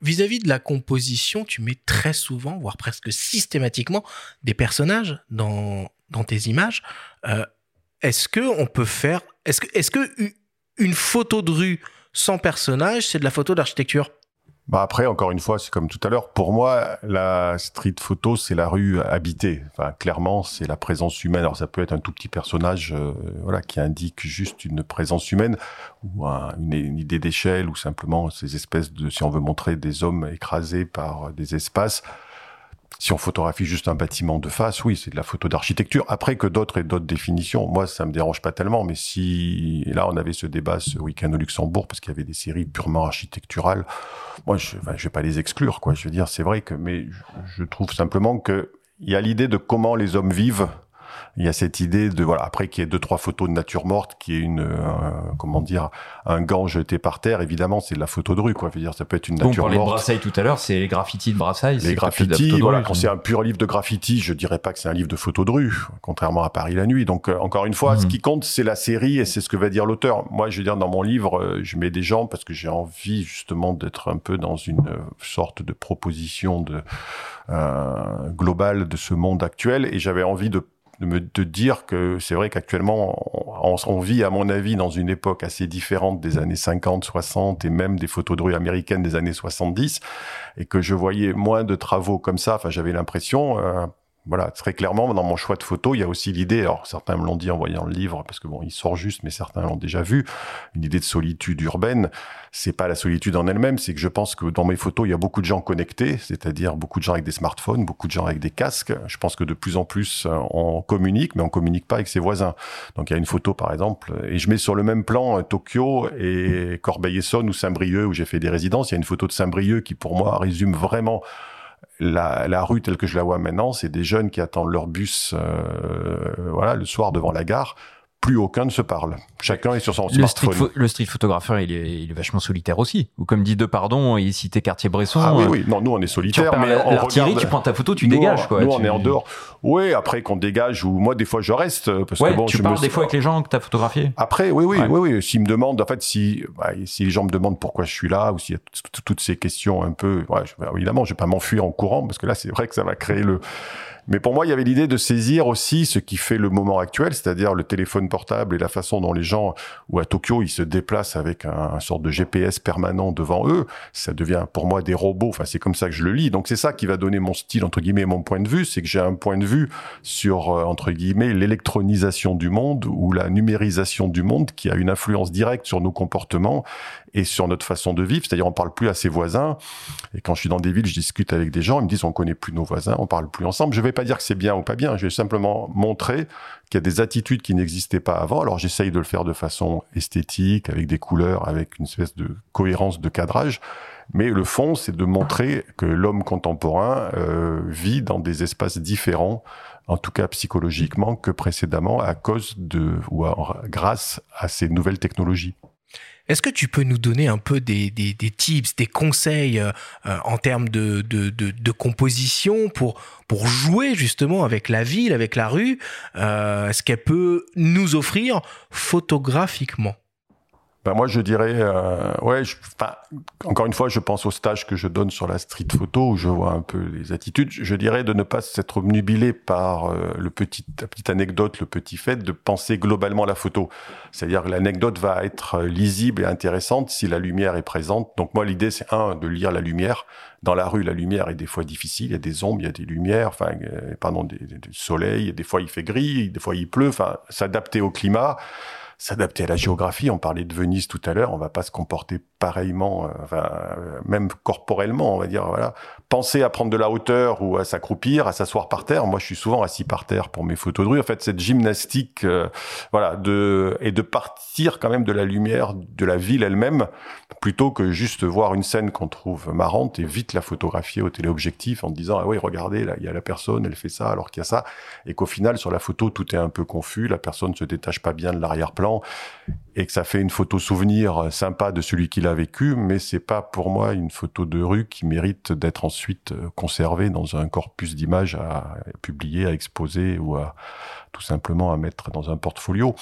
[SPEAKER 1] Vis-à-vis -vis de la composition, tu mets très souvent, voire presque systématiquement, des personnages dans, dans tes images. Euh, est-ce que on peut faire, est-ce que, est-ce que une photo de rue sans personnage, c'est de la photo d'architecture?
[SPEAKER 3] Bah après, encore une fois, c'est comme tout à l'heure. Pour moi, la street photo, c'est la rue habitée. Enfin, clairement, c'est la présence humaine. Alors, ça peut être un tout petit personnage, euh, voilà, qui indique juste une présence humaine ou un, une, une, idée d'échelle ou simplement ces espèces de, si on veut montrer des hommes écrasés par des espaces. Si on photographie juste un bâtiment de face, oui, c'est de la photo d'architecture. Après que d'autres aient d'autres définitions, moi, ça me dérange pas tellement. Mais si là, on avait ce débat ce week-end au Luxembourg parce qu'il y avait des séries purement architecturales, moi, je, enfin, je vais pas les exclure, quoi. Je veux dire, c'est vrai que, mais je, je trouve simplement que il y a l'idée de comment les hommes vivent. Il y a cette idée de voilà après qu'il y ait deux trois photos de nature morte, qui est une euh, comment dire un gant jeté par terre. Évidemment, c'est de la photo de rue, quoi. Je veux dire, ça peut être une
[SPEAKER 2] Donc,
[SPEAKER 3] nature
[SPEAKER 2] on parlait
[SPEAKER 3] morte.
[SPEAKER 2] de Brassailles tout à l'heure, c'est les graffitis de Brassailles.
[SPEAKER 3] Les graffitis, voilà. Quand c'est un pur livre de graffiti, je dirais pas que c'est un livre de photos de rue, contrairement à Paris la nuit. Donc euh, encore une fois, mmh. ce qui compte, c'est la série et c'est ce que va dire l'auteur. Moi, je veux dire dans mon livre, euh, je mets des gens parce que j'ai envie justement d'être un peu dans une euh, sorte de proposition de globale de ce monde actuel et j'avais envie de de me de dire que c'est vrai qu'actuellement on, on, vit à mon avis dans une époque assez différente des années 50, 60 et même des photos de rue américaines des années 70 et que je voyais moins de travaux comme ça. Enfin, j'avais l'impression, euh, voilà, très clairement, dans mon choix de photo, il y a aussi l'idée, alors certains me l'ont dit en voyant le livre, parce que bon, il sort juste, mais certains l'ont déjà vu, une idée de solitude urbaine. C'est pas la solitude en elle-même, c'est que je pense que dans mes photos, il y a beaucoup de gens connectés, c'est-à-dire beaucoup de gens avec des smartphones, beaucoup de gens avec des casques. Je pense que de plus en plus, euh, on communique, mais on communique pas avec ses voisins. Donc il y a une photo, par exemple, et je mets sur le même plan euh, Tokyo et Corbeil-Essonne ou Saint-Brieuc, où j'ai fait des résidences. Il y a une photo de Saint-Brieuc qui, pour moi, résume vraiment la, rue telle que je la vois maintenant, c'est des jeunes qui attendent leur bus, euh, voilà, le soir devant la gare plus aucun ne se parle. Chacun est sur son
[SPEAKER 2] le
[SPEAKER 3] smartphone.
[SPEAKER 2] Street le street photographeur, il est, il est, vachement solitaire aussi. Ou comme dit De Pardon, il citait Cartier-Bresson.
[SPEAKER 3] Ah oui, oui. Non, nous, on est solitaire.
[SPEAKER 2] mais on l'artillerie, tu prends ta photo, tu dégages, quoi.
[SPEAKER 3] Nous,
[SPEAKER 2] tu...
[SPEAKER 3] on est en dehors. Oui, après qu'on dégage, ou moi, des fois, je reste. Parce
[SPEAKER 2] ouais,
[SPEAKER 3] que bon,
[SPEAKER 2] tu
[SPEAKER 3] je
[SPEAKER 2] parles
[SPEAKER 3] me...
[SPEAKER 2] des fois avec les gens que tu as photographiés.
[SPEAKER 3] Après, oui, oui, ouais. oui, oui. S'ils me demandent, en fait, si, bah, si les gens me demandent pourquoi je suis là, ou s'il y a toutes ces questions un peu, ouais, je, évidemment, je vais pas m'enfuir en courant, parce que là, c'est vrai que ça va créer le, mais pour moi, il y avait l'idée de saisir aussi ce qui fait le moment actuel, c'est-à-dire le téléphone portable et la façon dont les gens, ou à Tokyo, ils se déplacent avec un, un sort de GPS permanent devant eux. Ça devient pour moi des robots. Enfin, c'est comme ça que je le lis. Donc c'est ça qui va donner mon style entre guillemets, mon point de vue, c'est que j'ai un point de vue sur euh, entre guillemets l'électronisation du monde ou la numérisation du monde qui a une influence directe sur nos comportements et sur notre façon de vivre. C'est-à-dire, on parle plus à ses voisins. Et quand je suis dans des villes, je discute avec des gens, ils me disent, on connaît plus nos voisins, on parle plus ensemble. Je vais pas dire que c'est bien ou pas bien. Je vais simplement montrer qu'il y a des attitudes qui n'existaient pas avant. Alors, j'essaye de le faire de façon esthétique, avec des couleurs, avec une espèce de cohérence de cadrage. Mais le fond, c'est de montrer que l'homme contemporain euh, vit dans des espaces différents, en tout cas psychologiquement, que précédemment, à cause de ou grâce à ces nouvelles technologies.
[SPEAKER 1] Est-ce que tu peux nous donner un peu des, tips, des conseils euh, en termes de, composition pour, pour jouer justement avec la ville, avec la rue, euh, ce qu'elle peut nous offrir photographiquement?
[SPEAKER 3] Ben moi, je dirais, euh, ouais, je, encore une fois, je pense au stage que je donne sur la street photo où je vois un peu les attitudes. Je dirais de ne pas s'être obnubilé par euh, le petit, la petite anecdote, le petit fait de penser globalement la photo. C'est-à-dire que l'anecdote va être lisible et intéressante si la lumière est présente. Donc moi, l'idée, c'est un, de lire la lumière. Dans la rue, la lumière est des fois difficile. Il y a des ombres, il y a des lumières, enfin, euh, pardon, des, des, du soleil. Des fois, il fait gris, des fois, il pleut. Enfin, s'adapter au climat s'adapter à la géographie. On parlait de Venise tout à l'heure, on va pas se comporter pareillement, euh, enfin, euh, même corporellement, on va dire. Voilà, penser à prendre de la hauteur ou à s'accroupir, à s'asseoir par terre. Moi, je suis souvent assis par terre pour mes photos de rue. En fait, cette gymnastique, euh, voilà, de et de partir quand même de la lumière de la ville elle-même, plutôt que juste voir une scène qu'on trouve marrante et vite la photographier au téléobjectif en disant ah oui regardez là il y a la personne elle fait ça alors qu'il y a ça et qu'au final sur la photo tout est un peu confus la personne se détache pas bien de l'arrière-plan et que ça fait une photo souvenir sympa de celui qui l'a vécu mais c'est pas pour moi une photo de rue qui mérite d'être ensuite conservée dans un corpus d'images à publier à exposer ou à tout simplement à mettre dans un portfolio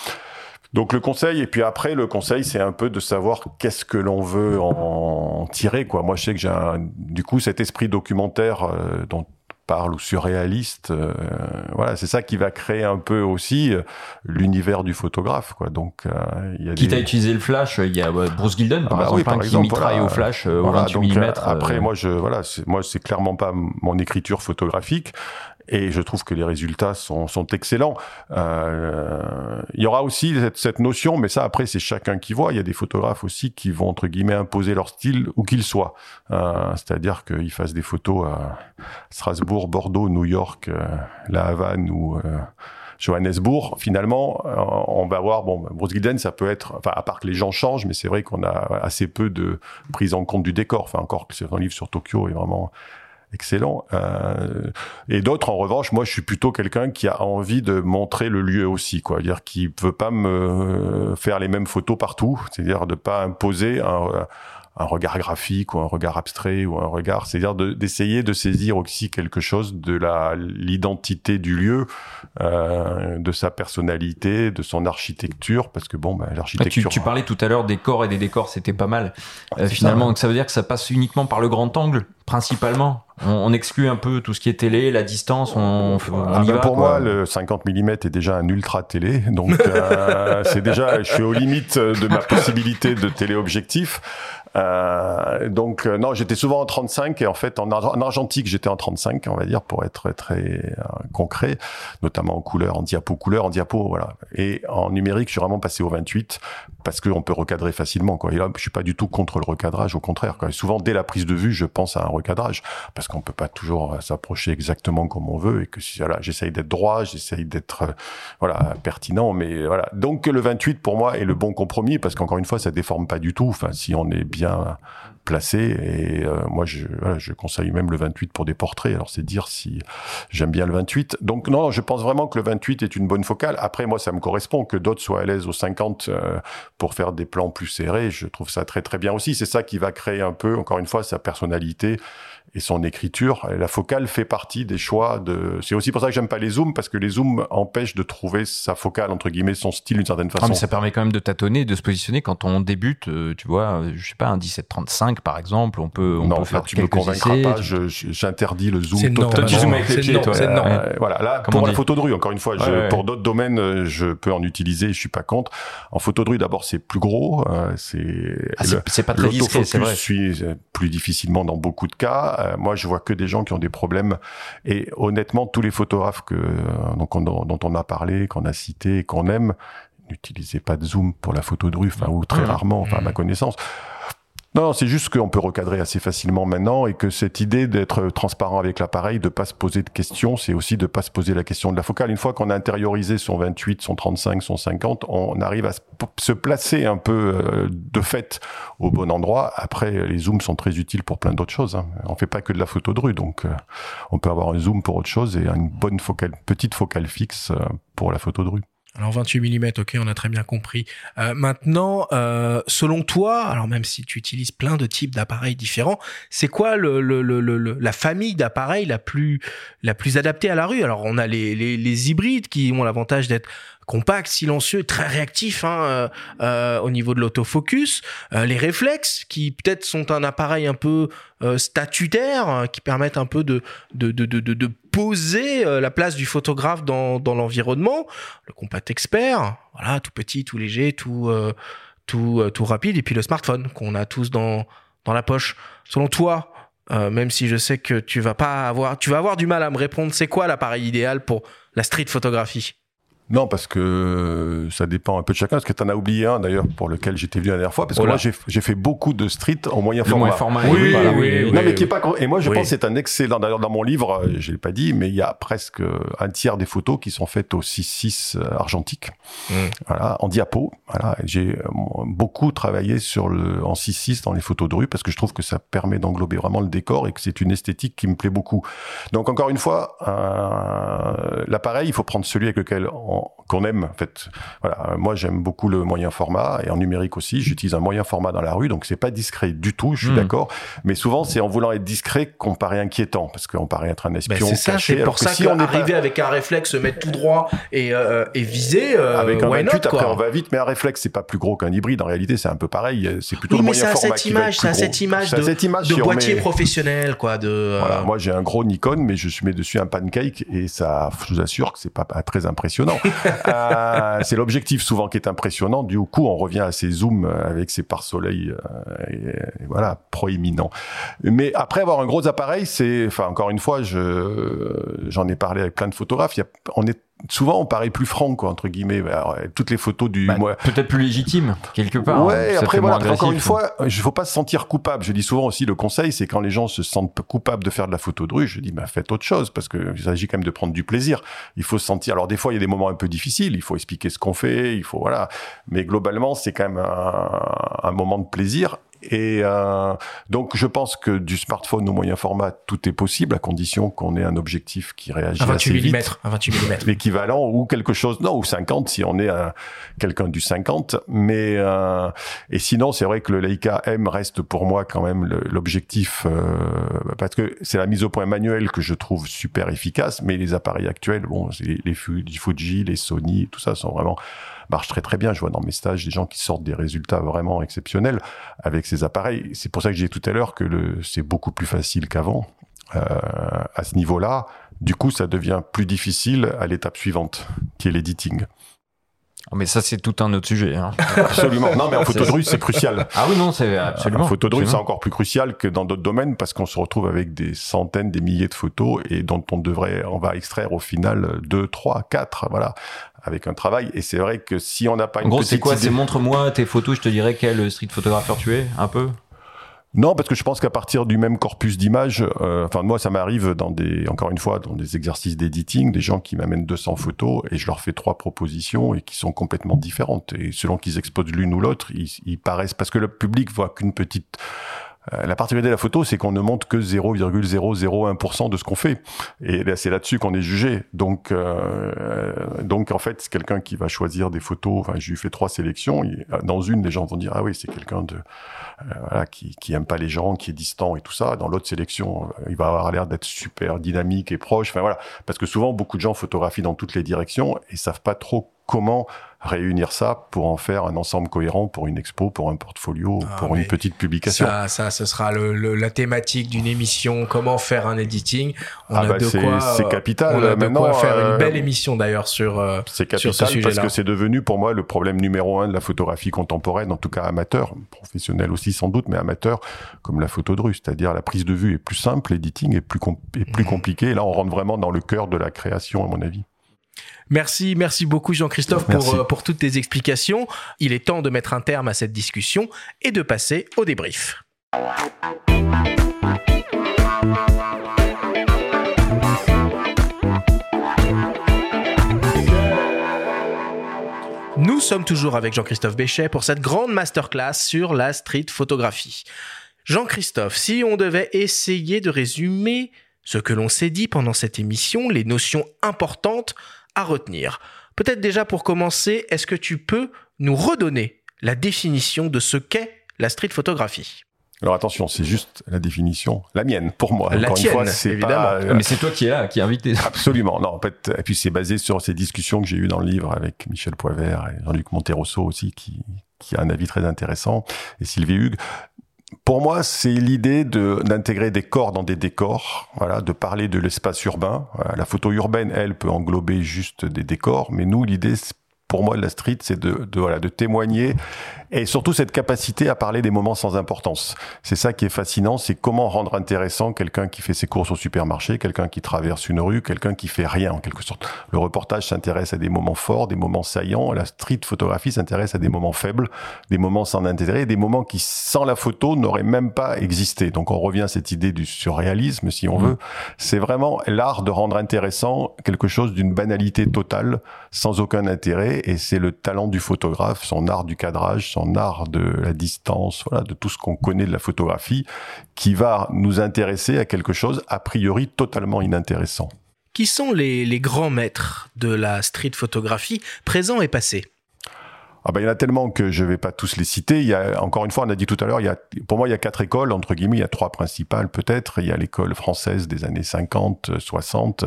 [SPEAKER 3] donc le conseil, et puis après le conseil, c'est un peu de savoir qu'est-ce que l'on veut en tirer. Moi, je sais que j'ai du coup cet esprit documentaire euh, dont parle ou surréaliste. Euh, voilà, c'est ça qui va créer un peu aussi euh, l'univers du photographe. Quoi. Donc, euh, il y a
[SPEAKER 2] qui
[SPEAKER 3] des...
[SPEAKER 2] t'a utilisé le flash Il y a Bruce Gilden, par
[SPEAKER 3] Ah bah
[SPEAKER 2] exemple,
[SPEAKER 3] oui, par
[SPEAKER 2] hein,
[SPEAKER 3] exemple,
[SPEAKER 2] qui mitraille
[SPEAKER 3] voilà.
[SPEAKER 2] au flash euh,
[SPEAKER 3] Voilà,
[SPEAKER 2] au 28
[SPEAKER 3] donc,
[SPEAKER 2] mm.
[SPEAKER 3] euh, après, moi, je, voilà, moi, c'est clairement pas mon écriture photographique. Et je trouve que les résultats sont, sont excellents. Euh, il y aura aussi cette, cette notion, mais ça après c'est chacun qui voit. Il y a des photographes aussi qui vont entre guillemets imposer leur style où qu'il soit. Euh, c'est-à-dire qu'ils fassent des photos à Strasbourg, Bordeaux, New York, euh, La Havane ou euh, Johannesburg, finalement, euh, on va voir, bon, Bruce Gilden, ça peut être, enfin, à part que les gens changent, mais c'est vrai qu'on a assez peu de prise en compte du décor. Enfin, encore que c'est un livre sur Tokyo est vraiment excellent. Euh, et d'autres, en revanche, moi, je suis plutôt quelqu'un qui a envie de montrer le lieu aussi, quoi. C'est-à-dire qui veut pas me faire les mêmes photos partout, c'est-à-dire de pas imposer un, un regard graphique ou un regard abstrait ou un regard, c'est-à-dire de- d'essayer de, saisir aussi quelque chose de la l'identité du lieu, euh, de sa personnalité, de son architecture, parce que bon, bah,
[SPEAKER 2] Ah, tu,
[SPEAKER 3] l'architecture.
[SPEAKER 2] tu parlais tout à l'heure des corps et des décors, c'était pas mal. Euh,
[SPEAKER 3] c'est
[SPEAKER 2] finalement,
[SPEAKER 3] ça, ouais.
[SPEAKER 2] donc ça veut dire que ça passe uniquement par le grand angle, principalement. On, on exclut un peu tout ce qui est télé, la distance, on, on, on
[SPEAKER 3] Ah
[SPEAKER 2] y
[SPEAKER 3] ben
[SPEAKER 2] va.
[SPEAKER 3] pour
[SPEAKER 2] quoi.
[SPEAKER 3] moi, le 50 mm est déjà un ultra télé, donc euh, c'est déjà, je suis aux limites de ma possibilité de téléobjectif. Euh, donc euh, non, j'étais souvent en 35 et en fait en, en argentique j'étais en 35, on va dire pour être très euh, concret, notamment en couleur, en diapo couleur, en diapo voilà. Et en numérique, je suis vraiment passé au 28 parce qu'on peut recadrer facilement quoi. Et là, je suis pas du tout contre le recadrage, au contraire. Quoi. souvent dès la prise de vue, je pense à un recadrage parce qu'on peut pas toujours s'approcher exactement comme on veut et que si voilà, j'essaye d'être droit, j'essaye d'être voilà pertinent, mais voilà. Donc le 28 pour moi est le bon compromis parce qu'encore une fois, ça déforme pas du tout. Enfin, si on est bien placé. Et euh, moi, je, je conseille même le 28 pour des portraits. Alors, c'est dire si j'aime bien le 28. Donc, non, je pense vraiment que le 28 est une bonne focale. Après, moi, ça me correspond que d'autres soient à l'aise au 50 euh, pour faire des plans plus serrés. Je trouve ça très, très bien aussi. C'est ça qui va créer un peu, encore une fois, sa personnalité et son écriture. La focale fait partie des choix de. C'est aussi pour ça que j'aime pas les zooms parce que les zooms empêchent de trouver sa focale entre guillemets, son style d'une certaine façon.
[SPEAKER 2] Ah, mais ça permet quand même de tâtonner, de se positionner quand on débute. Euh, tu vois, je sais pas, un 1735 par exemple, on peut. On
[SPEAKER 3] non,
[SPEAKER 2] peut faire
[SPEAKER 3] tu me convaincras pas. J'interdis le zoom
[SPEAKER 1] totalement.
[SPEAKER 3] Toi,
[SPEAKER 1] tu zoomes avec les pieds, toi.
[SPEAKER 3] Euh, voilà, là, pour la photo de rue, encore une fois, je, pour d'autres domaines, euh, je peux en utiliser. Je suis pas contre. En photo de rue, d'abord, c'est plus gros. c'est.
[SPEAKER 2] Ah, c'est pas très discret, c'est vrai.
[SPEAKER 3] suis plus difficilement dans beaucoup de cas. Moi, je vois que des gens qui ont des problèmes. Et honnêtement, tous les photographes que, donc, dont on a parlé, qu'on a cité, qu'on aime, n'utilisez pas de zoom pour la photo de rue, enfin, ou très mmh. rarement, enfin, à ma mmh. connaissance. Non, c'est juste qu'on peut recadrer assez facilement maintenant et que cette idée d'être transparent avec l'appareil, de pas se poser de questions, c'est aussi de pas se poser la question de la focale. Une fois qu'on a intériorisé son 28, son 35, son 50, on arrive à se placer un peu euh, de fait au bon endroit. Après, les zooms sont très utiles pour plein d'autres choses. Hein. On fait pas que de la photo de rue, donc euh, on peut avoir un zoom pour autre chose et une bonne focale, petite focale fixe euh, pour la photo de rue.
[SPEAKER 1] Alors 28 mm, ok, on a très bien compris. Euh, maintenant, euh, selon toi, alors même si tu utilises plein de types d'appareils différents, c'est quoi le, le, le, la famille d'appareils la plus la plus adaptée à la rue? Alors on a les, les, les hybrides qui ont l'avantage d'être compact, silencieux, très réactif hein, euh, euh, au niveau de l'autofocus. Euh, les réflexes qui peut-être sont un appareil un peu statutaire, hein, qui permettent un peu de de, de, de, de poser la place du photographe dans, dans l'environnement. Le compact expert, voilà, tout petit, tout léger, tout tout tout rapide, et puis le smartphone qu'on a tous dans dans la poche. Selon toi, même si je sais que tu vas pas avoir, tu vas avoir du mal à me répondre. C'est quoi l'appareil idéal pour la street photographie?
[SPEAKER 3] Non, parce que ça dépend un peu de chacun. Parce que tu en as oublié un d'ailleurs pour lequel j'étais venu la dernière fois. Parce que moi, j'ai fait beaucoup de street en moyen format.
[SPEAKER 2] Moyen format.
[SPEAKER 3] Oui, oui, oui, Non, mais qui est pas. Et moi, je pense que c'est un excellent. D'ailleurs, dans mon livre, je l'ai pas dit, mais il y a presque un tiers des photos qui sont faites au 6.6 argentique. Mm. Voilà, en diapo. Voilà, j'ai euh, beaucoup travaillé sur le en 6.6 dans les photos de rue parce que je trouve que ça permet d'englober vraiment le décor et que c'est une esthétique qui me plaît beaucoup. Donc encore une fois, euh, l'appareil, il faut prendre celui avec lequel on more. Qu'on aime. En fait, voilà. Moi, j'aime beaucoup le moyen format et en numérique aussi. J'utilise un moyen format dans la rue, donc c'est pas discret du tout. Je suis hmm. d'accord. Mais souvent, c'est en voulant être discret qu'on paraît inquiétant parce qu'on paraît être un ben, espion.
[SPEAKER 1] c'est ça. C'est pour ça si on arriver avec un réflexe, se mettre tout droit et, euh, et viser. Euh, avec un 28,
[SPEAKER 3] après on va vite. Mais un réflexe, c'est pas plus gros qu'un hybride. En réalité, c'est un peu pareil. C'est plutôt le moyen format
[SPEAKER 1] cette image, c'est cette image de, cette image de boîtier professionnel, quoi. De.
[SPEAKER 3] Euh, voilà, moi, j'ai un gros Nikon, mais je mets dessus un pancake et ça, je vous assure que c'est pas très impressionnant. Euh, c'est l'objectif souvent qui est impressionnant. Du coup, on revient à ces zooms avec ces pare-soleil, euh, voilà, proéminents. Mais après avoir un gros appareil, c'est, enfin, encore une fois, je, j'en ai parlé avec plein de photographes. On est souvent on paraît plus franc quoi entre guillemets. Alors, toutes les photos du
[SPEAKER 2] bah, peut-être plus légitime quelque part
[SPEAKER 3] ouais après voilà encore une fois il faut pas se sentir coupable. Je dis souvent aussi le conseil c'est quand les gens se sentent coupables de faire de la photo de rue je dis bah faites autre chose parce que il s'agit quand même de prendre du plaisir. Il faut se sentir alors des fois il y a des moments un peu difficiles il faut expliquer ce qu'on fait il faut voilà. Mais globalement c'est quand même un, un moment de plaisir et euh, donc, je pense que du smartphone au moyen format, tout est possible à condition qu'on ait un objectif qui réagit à 28 assez vite,
[SPEAKER 1] à 28 mm,
[SPEAKER 3] l'équivalent ou quelque chose, non, ou 50 si on est quelqu'un du 50. Mais euh, et sinon, c'est vrai que le Leica M reste pour moi quand même l'objectif euh, parce que c'est la mise au point manuelle que je trouve super efficace. Mais les appareils actuels, bon, les, les Fuji, les Sony, tout ça sont vraiment marche très très bien. Je vois dans mes stages des gens qui sortent des résultats vraiment exceptionnels avec ces appareils. C'est pour ça que j'ai dit tout à l'heure que c'est beaucoup plus facile qu'avant euh, à ce niveau-là. Du coup, ça devient plus difficile à l'étape suivante, qui est l'editing.
[SPEAKER 2] Oh, mais ça, c'est tout un autre sujet. Hein.
[SPEAKER 3] Absolument. Non, mais en photo de rue, c'est crucial.
[SPEAKER 2] Ah oui, non, c'est absolument.
[SPEAKER 3] En photo de rue, c'est encore plus crucial que dans d'autres domaines parce qu'on se retrouve avec des centaines, des milliers de photos et dont on devrait, on va extraire au final deux, trois, quatre, voilà, avec un travail. Et c'est vrai que si on n'a pas
[SPEAKER 2] En
[SPEAKER 3] une
[SPEAKER 2] gros, c'est quoi?
[SPEAKER 3] idée-
[SPEAKER 2] C'est montre-moi tes photos, je te dirais quel street photographeur tu es, un peu?
[SPEAKER 3] Non, parce que je pense qu'à partir du même corpus d'images, euh, enfin moi ça m'arrive dans des, encore une fois, dans des exercices d'editing, des gens qui m'amènent 200 photos et je leur fais trois propositions et qui sont complètement différentes. Et selon qu'ils exposent l'une ou l'autre, ils, ils paraissent parce que le public voit qu'une petite. Euh, la particularité de la photo, c'est qu'on ne montre que 0,001% de ce qu'on fait. Et c'est là-dessus qu'on est jugé. Donc, euh, donc en fait, c'est quelqu'un qui va choisir des photos. Enfin, je lui fais trois sélections. Et dans une, les gens vont dire ah oui, c'est quelqu'un de euh, voilà, qui, qui aime pas les gens, qui est distant et tout ça. Dans l'autre sélection, euh, il va avoir l'air d'être super dynamique et proche. Enfin voilà, parce que souvent beaucoup de gens photographient dans toutes les directions et savent pas trop comment réunir ça pour en faire un ensemble cohérent pour une expo, pour un portfolio,
[SPEAKER 1] Ah,
[SPEAKER 3] pour une petite publication.
[SPEAKER 1] Ça, ça, ce sera le, le- la thématique d'une émission. Comment faire un editing On
[SPEAKER 3] Ah
[SPEAKER 1] a
[SPEAKER 3] bah
[SPEAKER 1] de
[SPEAKER 3] c'est-
[SPEAKER 1] quoi.
[SPEAKER 3] c'est
[SPEAKER 1] euh,
[SPEAKER 3] capital.
[SPEAKER 1] On a de quoi faire
[SPEAKER 3] euh,
[SPEAKER 1] une belle émission d'ailleurs sur. euh,
[SPEAKER 3] C'est
[SPEAKER 1] sur ce
[SPEAKER 3] capital parce
[SPEAKER 1] sujet-là.
[SPEAKER 3] que c'est devenu pour moi le problème numéro un de la photographie contemporaine, en tout cas amateur, professionnel aussi sans doute, mais amateur, comme la photo de rue. C'est-à-dire la prise de vue est plus simple, l'éditing est plus, com- est plus
[SPEAKER 1] Mhm.
[SPEAKER 3] compliqué. Et là, on rentre vraiment dans le cœur de la création, à mon avis.
[SPEAKER 1] Merci, merci beaucoup Jean-Christophe pour, euh, pour toutes tes explications. Il est temps de mettre un terme à cette discussion et de passer au débrief. Nous sommes toujours avec Jean-Christophe Béchet pour cette grande masterclass sur la street photographie. Jean-Christophe, si on devait essayer de résumer ce que l'on s'est dit pendant cette émission, les notions importantes à retenir. Peut-être déjà pour commencer, est-ce que tu peux nous redonner la définition de ce qu'est la street photographie?
[SPEAKER 3] Alors attention, c'est juste la définition, la mienne, pour moi.
[SPEAKER 1] La
[SPEAKER 3] Encore
[SPEAKER 1] tienne,
[SPEAKER 3] une fois, c'est
[SPEAKER 1] évidemment.
[SPEAKER 3] pas, euh,
[SPEAKER 2] Mais c'est toi qui es là, qui est invité.
[SPEAKER 3] Absolument. Non, en fait, et puis c'est basé sur ces discussions que j'ai eues dans le livre avec Michel Poivert et Jean-Luc Monterosso aussi, qui, qui a un avis très intéressant, et Sylvie Hugues. Pour moi, c'est l'idée d'intégrer des corps dans des décors, voilà, de parler de l'espace urbain. La photo urbaine, elle, peut englober juste des décors, mais nous, l'idée, pour moi, de la street, c'est de, voilà, de témoigner et surtout cette capacité à parler des moments sans importance. C'est ça qui est fascinant, c'est comment rendre intéressant quelqu'un qui fait ses courses au supermarché, quelqu'un qui traverse une rue, quelqu'un qui fait rien en quelque sorte. Le reportage s'intéresse à des moments forts, des moments saillants, la street photographie s'intéresse à des moments faibles, des moments sans intérêt, des moments qui sans la photo n'auraient même pas existé. Donc on revient à cette idée du surréalisme si on
[SPEAKER 2] Mhm.
[SPEAKER 3] veut. C'est vraiment l'art de rendre intéressant quelque chose d'une banalité totale, sans aucun intérêt, et c'est le talent du photographe, son art du cadrage, son art de la distance, voilà, de tout ce qu'on connaît de la photographie, qui va nous intéresser à quelque chose a priori totalement inintéressant.
[SPEAKER 1] Qui sont les, les grands maîtres de la street photographie, présents et passés?
[SPEAKER 3] Ah ben, il y en a tellement que je vais pas tous les citer. Il y a, encore une fois, on a dit tout à l'heure, il y a, pour moi, il y a quatre écoles, entre guillemets, il y a trois principales peut-être. Il y a l'école française des années 50, 60,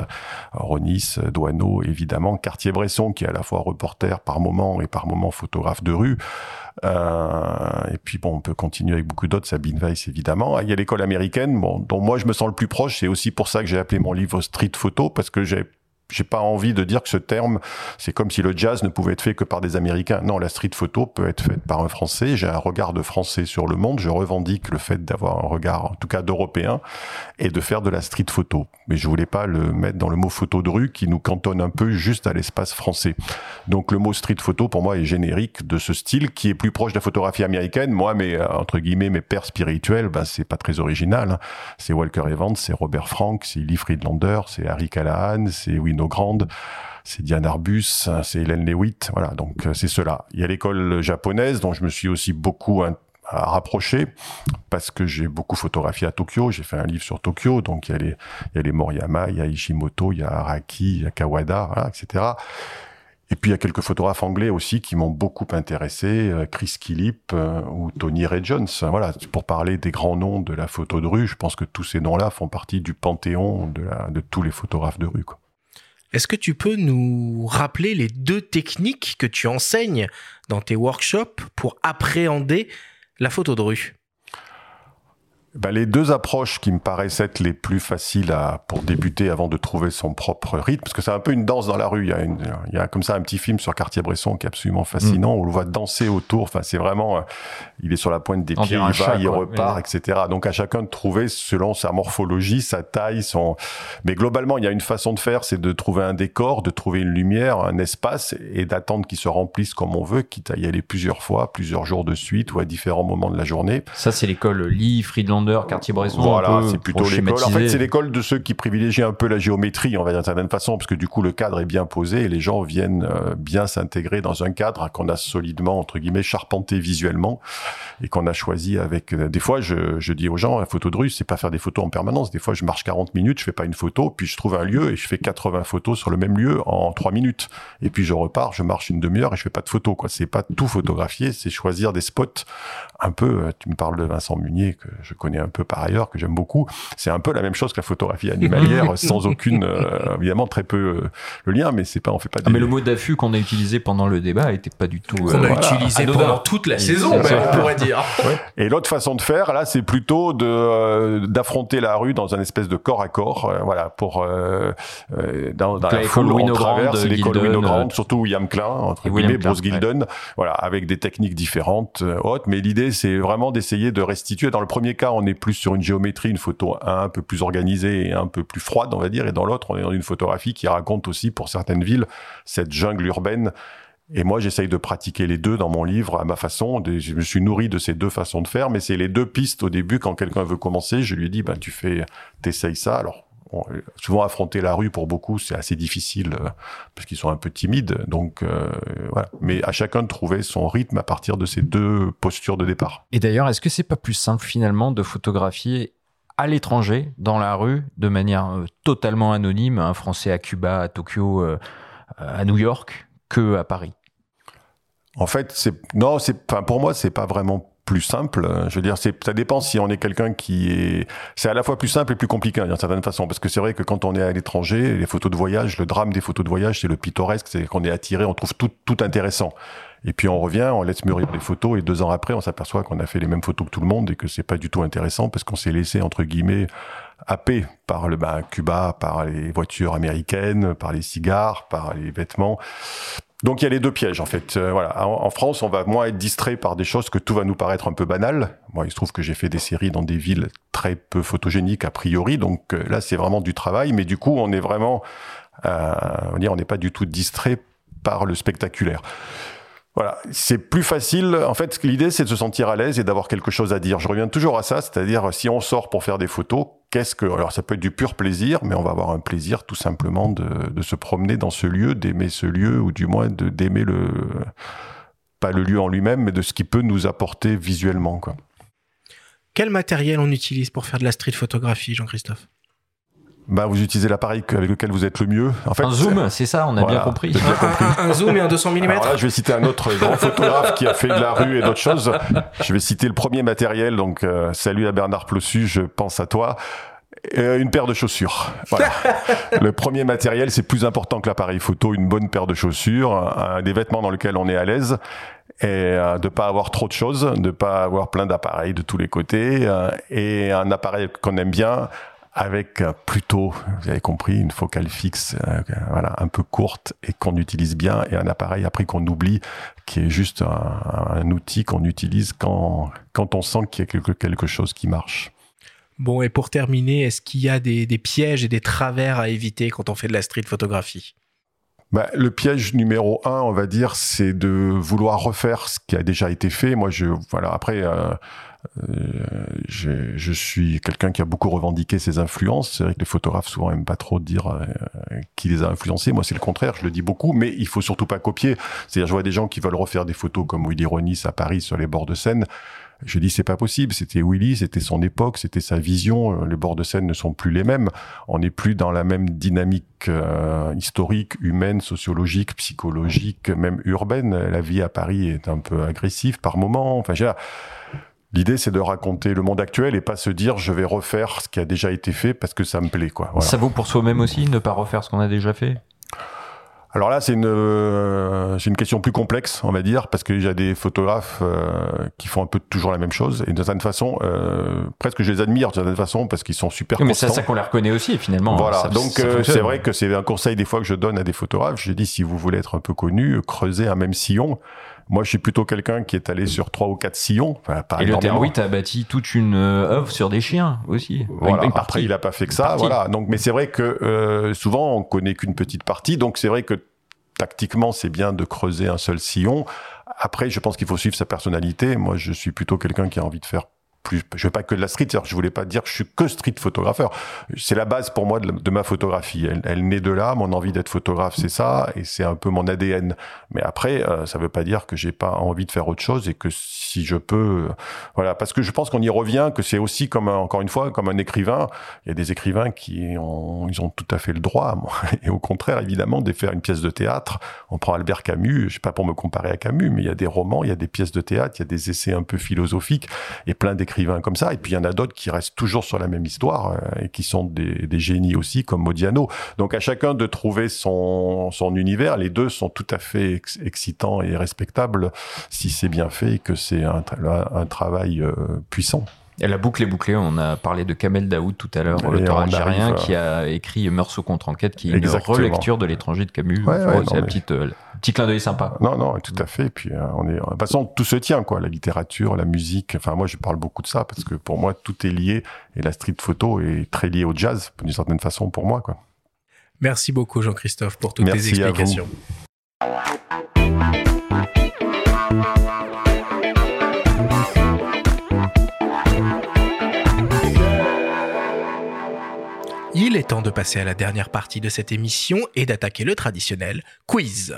[SPEAKER 3] Ronis, Douaneau, évidemment, Cartier-Bresson, qui est à la fois reporter par moment et par moment photographe de rue. Euh, et puis bon, on peut continuer avec beaucoup d'autres, Sabine Weiss évidemment. Il y a l'école américaine, bon, dont moi je me sens le plus proche. C'est aussi pour ça que j'ai appelé mon livre Street Photo, parce que j'ai j'ai pas envie de dire que ce terme, c'est comme si le jazz ne pouvait être fait que par des Américains. Non, la street photo peut être faite par un Français. J'ai un regard de Français sur le monde. Je revendique le fait d'avoir un regard, en tout cas d'Européen, et de faire de la street photo. Mais je voulais pas le mettre dans le mot photo de rue qui nous cantonne un peu juste à l'espace français. Donc le mot street photo pour moi est générique de ce style qui est plus proche de la photographie américaine. Moi, mes entre guillemets mes pères spirituels, ben c'est pas très original. hein. C'est Walker Evans, c'est Robert Frank, c'est Lee Friedlander, c'est Harry Callahan, c'est Wino Grand, c'est Diane Arbus, c'est Hélène Lewitt. Voilà, donc euh, c'est cela. Il y a l'école japonaise dont je me suis aussi beaucoup à rapprocher parce que j'ai beaucoup photographié à Tokyo. J'ai fait un livre sur Tokyo, donc il y a les, Moriyama, il y a Ishimoto, il y a Araki, il y a Kawada, etc. Et puis il y a quelques photographes anglais aussi qui m'ont beaucoup intéressé, euh, Chris Killip euh, ou Tony Ray Jones. Voilà, pour parler des grands noms de la photo de rue, je pense que tous ces noms-là font partie du panthéon de, tous les photographes de rue.
[SPEAKER 1] Est-ce que tu peux nous rappeler les deux techniques que tu enseignes dans tes workshops pour appréhender la photo de rue?
[SPEAKER 3] Ben, les deux approches qui me paraissent être les plus faciles à, pour débuter avant de trouver son propre rythme, parce que c'est un peu une danse dans la rue. Il y a, une, il y a comme ça un petit film sur Cartier-Bresson qui est absolument fascinant, où on le voit danser autour. Enfin, c'est vraiment, euh, il est sur la pointe des
[SPEAKER 2] On
[SPEAKER 3] pieds, il va, il
[SPEAKER 2] quoi.
[SPEAKER 3] repart, etc. Donc à chacun de trouver selon sa morphologie, sa taille, son. Mais globalement, il y a une façon de faire, c'est de trouver un décor, de trouver une lumière, un espace, et d'attendre qu'il se remplisse comme on veut, quitte à y aller plusieurs fois, plusieurs jours de suite ou à différents moments de la journée.
[SPEAKER 2] Ça, c'est l'école Lee, Friedlander, Cartier-Bresson.
[SPEAKER 3] Voilà, c'est plutôt l'école. En fait, c'est l'école de ceux qui privilégient un peu la géométrie, on va dire d'une certaine façon, parce que du coup, le cadre est bien posé et les gens viennent euh, bien s'intégrer dans un cadre qu'on a solidement, entre guillemets, charpenté visuellement et qu'on a choisi avec. euh, Des fois, je, je dis aux gens, la photo de rue, c'est pas faire des photos en permanence. Des fois, je marche 40 minutes, je fais pas une photo, puis je trouve un lieu et je fais 80 photos sur le même lieu en 3 minutes. Et puis je repars, je marche une demi-heure et je fais pas de photos, quoi. C'est pas tout photographier, c'est choisir des spots un peu. euh, Tu me parles de Vincent Munier, que je connais un peu par ailleurs, que j'aime beaucoup. C'est un peu la même chose que la photographie animalière, sans aucune, euh, évidemment, très peu euh, le lien, mais c'est pas, on fait pas
[SPEAKER 2] Ah,
[SPEAKER 3] des-
[SPEAKER 2] mais le mot d'affût qu'on a utilisé pendant le débat était pas du tout.
[SPEAKER 1] Qu'on
[SPEAKER 2] euh,
[SPEAKER 1] a
[SPEAKER 2] voilà,
[SPEAKER 1] utilisé
[SPEAKER 2] anodin.
[SPEAKER 1] pendant toute la
[SPEAKER 2] Et
[SPEAKER 1] saison, pourrait dire.
[SPEAKER 3] Et l'autre façon de faire, là, c'est plutôt de euh, d'affronter la rue dans un espèce de corps à corps, euh, voilà, pour euh, euh, dans, dans la foule on traverse
[SPEAKER 2] de
[SPEAKER 3] l'école Winogrand,
[SPEAKER 2] euh,
[SPEAKER 3] surtout William Klein, entre guillemets, Bruce Gilden, voilà, avec des techniques différentes, euh, hautes. Mais l'idée, c'est vraiment d'essayer de restituer. Dans le premier cas, on est plus sur une géométrie, une photo un peu plus organisée et un peu plus froide, on va dire, et dans l'autre, on est dans une photographie qui raconte aussi, pour certaines villes, cette jungle urbaine et moi, j'essaye de pratiquer les deux dans mon livre à ma façon. Je me suis nourri de ces deux façons de faire, mais c'est les deux pistes au début. Quand quelqu'un veut commencer, je lui dis, ben, tu fais, t'essayes ça. Alors, souvent affronter la rue pour beaucoup, c'est assez difficile euh, parce qu'ils sont un peu timides. Donc, euh, voilà. Mais à chacun de trouver son rythme à partir de ces deux postures de départ.
[SPEAKER 2] Et d'ailleurs, est-ce que c'est pas plus simple finalement de photographier à l'étranger, dans la rue, de manière euh, totalement anonyme, un Français à Cuba, à Tokyo, euh, à New York, que à Paris?
[SPEAKER 3] En fait, c'est non, c'est enfin pour moi, c'est pas vraiment plus simple. Je veux dire, c'est ça dépend si on est quelqu'un qui est. C'est à la fois plus simple et plus compliqué d'une certaine façon, parce que c'est vrai que quand on est à l'étranger, les photos de voyage, le drame des photos de voyage, c'est le pittoresque, c'est qu'on est attiré, on trouve tout tout intéressant. Et puis on revient, on laisse mûrir les photos, et deux ans après, on s'aperçoit qu'on a fait les mêmes photos que tout le monde et que c'est pas du tout intéressant parce qu'on s'est laissé entre guillemets happé par le bah, Cuba, par les voitures américaines, par les cigares, par les vêtements. Donc il y a les deux pièges en fait. Euh, voilà. En, France, on va moins être distrait par des choses que tout va nous paraître un peu banal. Moi, il se trouve que j'ai fait des séries dans des villes très peu photogéniques a priori, donc euh, là c'est vraiment du travail, mais du coup on est vraiment, euh, on n'est pas du tout distrait par le spectaculaire. Voilà, c'est plus facile. En fait, l'idée, c'est de se sentir à l'aise et d'avoir quelque chose à dire. Je reviens toujours à ça, c'est-à-dire si on sort pour faire des photos, qu'est-ce que alors ça peut être du pur plaisir, mais on va avoir un plaisir tout simplement de, se promener dans ce lieu, d'aimer ce lieu, ou du moins d'aimer le pas le lieu en lui-même, mais de ce qui peut nous apporter visuellement, quoi.
[SPEAKER 1] Quel matériel on utilise pour faire de la street photographie, Jean-Christophe?
[SPEAKER 3] Bah, vous utilisez l'appareil avec lequel vous êtes le mieux. En fait,
[SPEAKER 2] Un zoom, c'est ça, on a
[SPEAKER 3] Voilà.
[SPEAKER 2] bien compris.
[SPEAKER 3] J'ai bien compris.
[SPEAKER 1] un, un zoom et un 200 mm
[SPEAKER 3] Alors là, je vais citer un autre grand photographe qui a fait de la rue et d'autres choses. Je vais citer le premier matériel. Donc, euh, salut à Bernard Plossu, je pense à toi. Euh, une paire de chaussures. Voilà. le premier matériel, c'est plus important que l'appareil photo. Une bonne paire de chaussures, un- des vêtements dans lesquels on est à l'aise et euh, de pas avoir trop de choses, de pas avoir plein d'appareils de tous les côtés euh, et un appareil qu'on aime bien avec euh, plutôt, vous avez compris, une focale fixe, euh, voilà, un peu courte et qu'on utilise bien, et un appareil après qu'on oublie, qui est juste un, un outil qu'on utilise quand quand on sent qu'il y a quelque quelque chose qui marche.
[SPEAKER 1] Bon, et pour terminer, est-ce qu'il y a des, des pièges et des travers à éviter quand on fait de la street photographie?
[SPEAKER 3] Bah, le piège numéro un, on va dire, c'est de vouloir refaire ce qui a déjà été fait. Moi, je voilà. Après, euh, je, je suis quelqu'un qui a beaucoup revendiqué ses influences. C'est vrai que les photographes souvent aiment pas trop dire euh, qui les a influencés. Moi, c'est le contraire. Je le dis beaucoup, mais il faut surtout pas copier. C'est-à-dire, je vois des gens qui veulent refaire des photos comme Willy Ronis à Paris sur les bords de Seine. Je dis c'est pas possible. C'était Willy, c'était son époque, c'était sa vision. Euh, Les bords de Seine ne sont plus les mêmes. On n'est plus dans la même dynamique euh, historique, humaine, sociologique, psychologique, même urbaine. La vie à Paris est un peu agressive par moments. Enfin, j'ai L'idée, c'est de raconter le monde actuel et pas se dire je vais refaire ce qui a déjà été fait parce que ça me plaît, quoi. Voilà.
[SPEAKER 2] Ça vaut pour soi-même aussi, ne pas refaire ce qu'on a déjà fait?
[SPEAKER 3] Alors là, c'est une, euh, c'est une question plus complexe, on va dire, parce qu'il y a des photographes euh, qui font un peu toujours la même chose, et de certaine façon, euh, presque je les admire de certaine façon, parce qu'ils sont super
[SPEAKER 2] Oui, mais c'est ça qu'on les reconnaît aussi, finalement.
[SPEAKER 3] Voilà,
[SPEAKER 2] Ça-
[SPEAKER 3] donc euh, c'est vrai que c'est un conseil des fois que je donne à des photographes. Je dis si vous voulez être un peu connu, creusez un même sillon. Moi, je suis plutôt quelqu'un qui est allé sur trois ou quatre sillons. Enfin, pas
[SPEAKER 2] Et le. Terwit a bâti toute une euh, œuvre sur des chiens aussi.
[SPEAKER 3] Voilà.
[SPEAKER 2] Une- une
[SPEAKER 3] Après, il a pas fait que ça. Voilà. Donc, mais c'est vrai que euh, souvent, on connaît qu'une petite partie. Donc, c'est vrai que tactiquement, c'est bien de creuser un seul sillon. Après, je pense qu'il faut suivre sa personnalité. Moi, je suis plutôt quelqu'un qui a envie de faire plus. Je veux pas que de la street. Je voulais pas dire que je suis que street photographeur. C'est la base pour moi de, ma photographie. Elle, elle naît de là. Mon envie d'être photographe, c'est ça, et c'est un peu mon ADN. Mais après, euh, ça veut pas dire que j'ai pas envie de faire autre chose et que si je peux, euh, voilà, parce que je pense qu'on y revient, que c'est aussi comme encore une fois comme un écrivain. Il y a des écrivains qui ont, ils ont tout à fait le droit, moi. et au contraire, évidemment, de faire une pièce de théâtre. On prend Albert Camus, je sais pas pour me comparer à Camus, mais il y a des romans, il y a des pièces de théâtre, il y a des essais un peu philosophiques et plein d'écrivains comme ça. Et puis il y en a d'autres qui restent toujours sur la même histoire euh, et qui sont des, des génies aussi, comme Modiano. Donc à chacun de trouver son, son univers. Les deux sont tout à fait ex- excitants et respectables si c'est bien fait et que c'est un, tra- un travail euh, puissant.
[SPEAKER 2] Et la boucle est bouclée. On a parlé de Kamel Daoud tout à l'heure, l'auteur algérien
[SPEAKER 3] à-
[SPEAKER 2] qui a écrit Meursault contre enquête, qui est
[SPEAKER 3] Exactement.
[SPEAKER 2] une relecture de l'étranger de Camus.
[SPEAKER 3] Ouais,
[SPEAKER 2] c'est un
[SPEAKER 3] mais-
[SPEAKER 2] petit, euh, petit clin d'œil sympa.
[SPEAKER 3] Non, non, tout à fait. Puis euh, on est, de toute façon, tout se tient, quoi. La littérature, la musique. Enfin, moi, je parle beaucoup de ça parce que pour moi, tout est lié. Et la street photo est très liée au jazz, d'une certaine façon, pour moi, quoi.
[SPEAKER 1] Merci beaucoup Jean-Christophe pour toutes
[SPEAKER 3] Merci
[SPEAKER 1] tes
[SPEAKER 3] à vous.
[SPEAKER 1] explications. Il est temps de passer à la dernière partie de cette émission et d'attaquer le traditionnel quiz.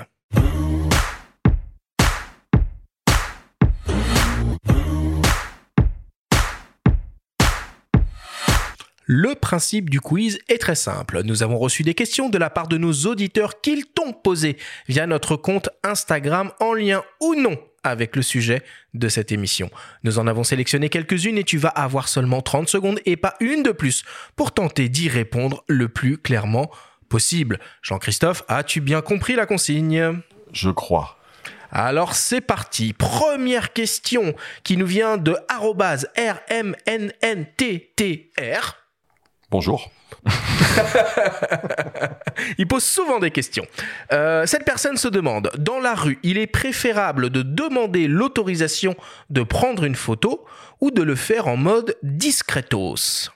[SPEAKER 1] Le principe du quiz est très simple. Nous avons reçu des questions de la part de nos auditeurs qu'ils t'ont posées via notre compte Instagram en lien ou non avec le sujet de cette émission. Nous en avons sélectionné quelques-unes et tu vas avoir seulement 30 secondes et pas une de plus pour tenter d'y répondre le plus clairement possible. Jean-Christophe, as-tu bien compris la consigne?
[SPEAKER 3] Je crois.
[SPEAKER 1] alors c'est parti. Première question qui nous vient de arrobase RMNNTTR.
[SPEAKER 3] Bonjour.
[SPEAKER 1] Il pose souvent des questions. Euh, cette personne se demande, dans la rue, il est préférable de demander l'autorisation de prendre une photo ou de le faire en mode discretos?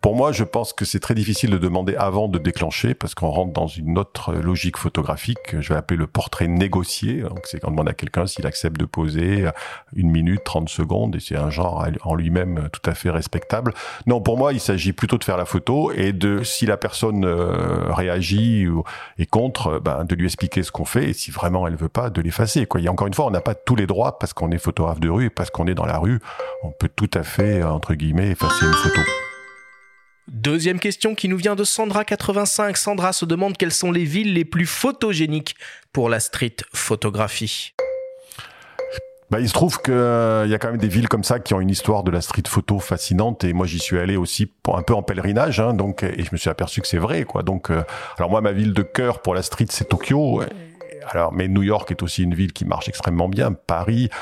[SPEAKER 3] Pour moi, je pense que c'est très difficile de demander avant de déclencher parce qu'on rentre dans une autre logique photographique que je vais appeler le portrait négocié. Donc, c'est quand on demande à quelqu'un s'il accepte de poser une minute, 30 secondes et c'est un genre en lui-même tout à fait respectable. Non, pour moi, il s'agit plutôt de faire la photo et de, si la personne euh, réagit ou est contre, euh, ben, de lui expliquer ce qu'on fait et si vraiment elle veut pas, de l'effacer. Quoi. A encore une fois, on n'a pas tous les droits parce qu'on est photographe de rue et parce qu'on est dans la rue. On peut tout à fait, entre guillemets, effacer une photo.
[SPEAKER 1] Deuxième question qui nous vient de Sandra85. Sandra se demande quelles sont les villes les plus photogéniques pour la street photographie.
[SPEAKER 3] Bah, il se trouve qu'il y a quand même des villes comme ça qui ont une histoire de la street photo fascinante et moi j'y suis allé aussi pour un peu en pèlerinage hein, donc et je me suis aperçu que c'est vrai quoi donc euh, alors moi ma ville de cœur pour la street c'est Tokyo alors mais New York est aussi une ville qui marche extrêmement bien Paris euh,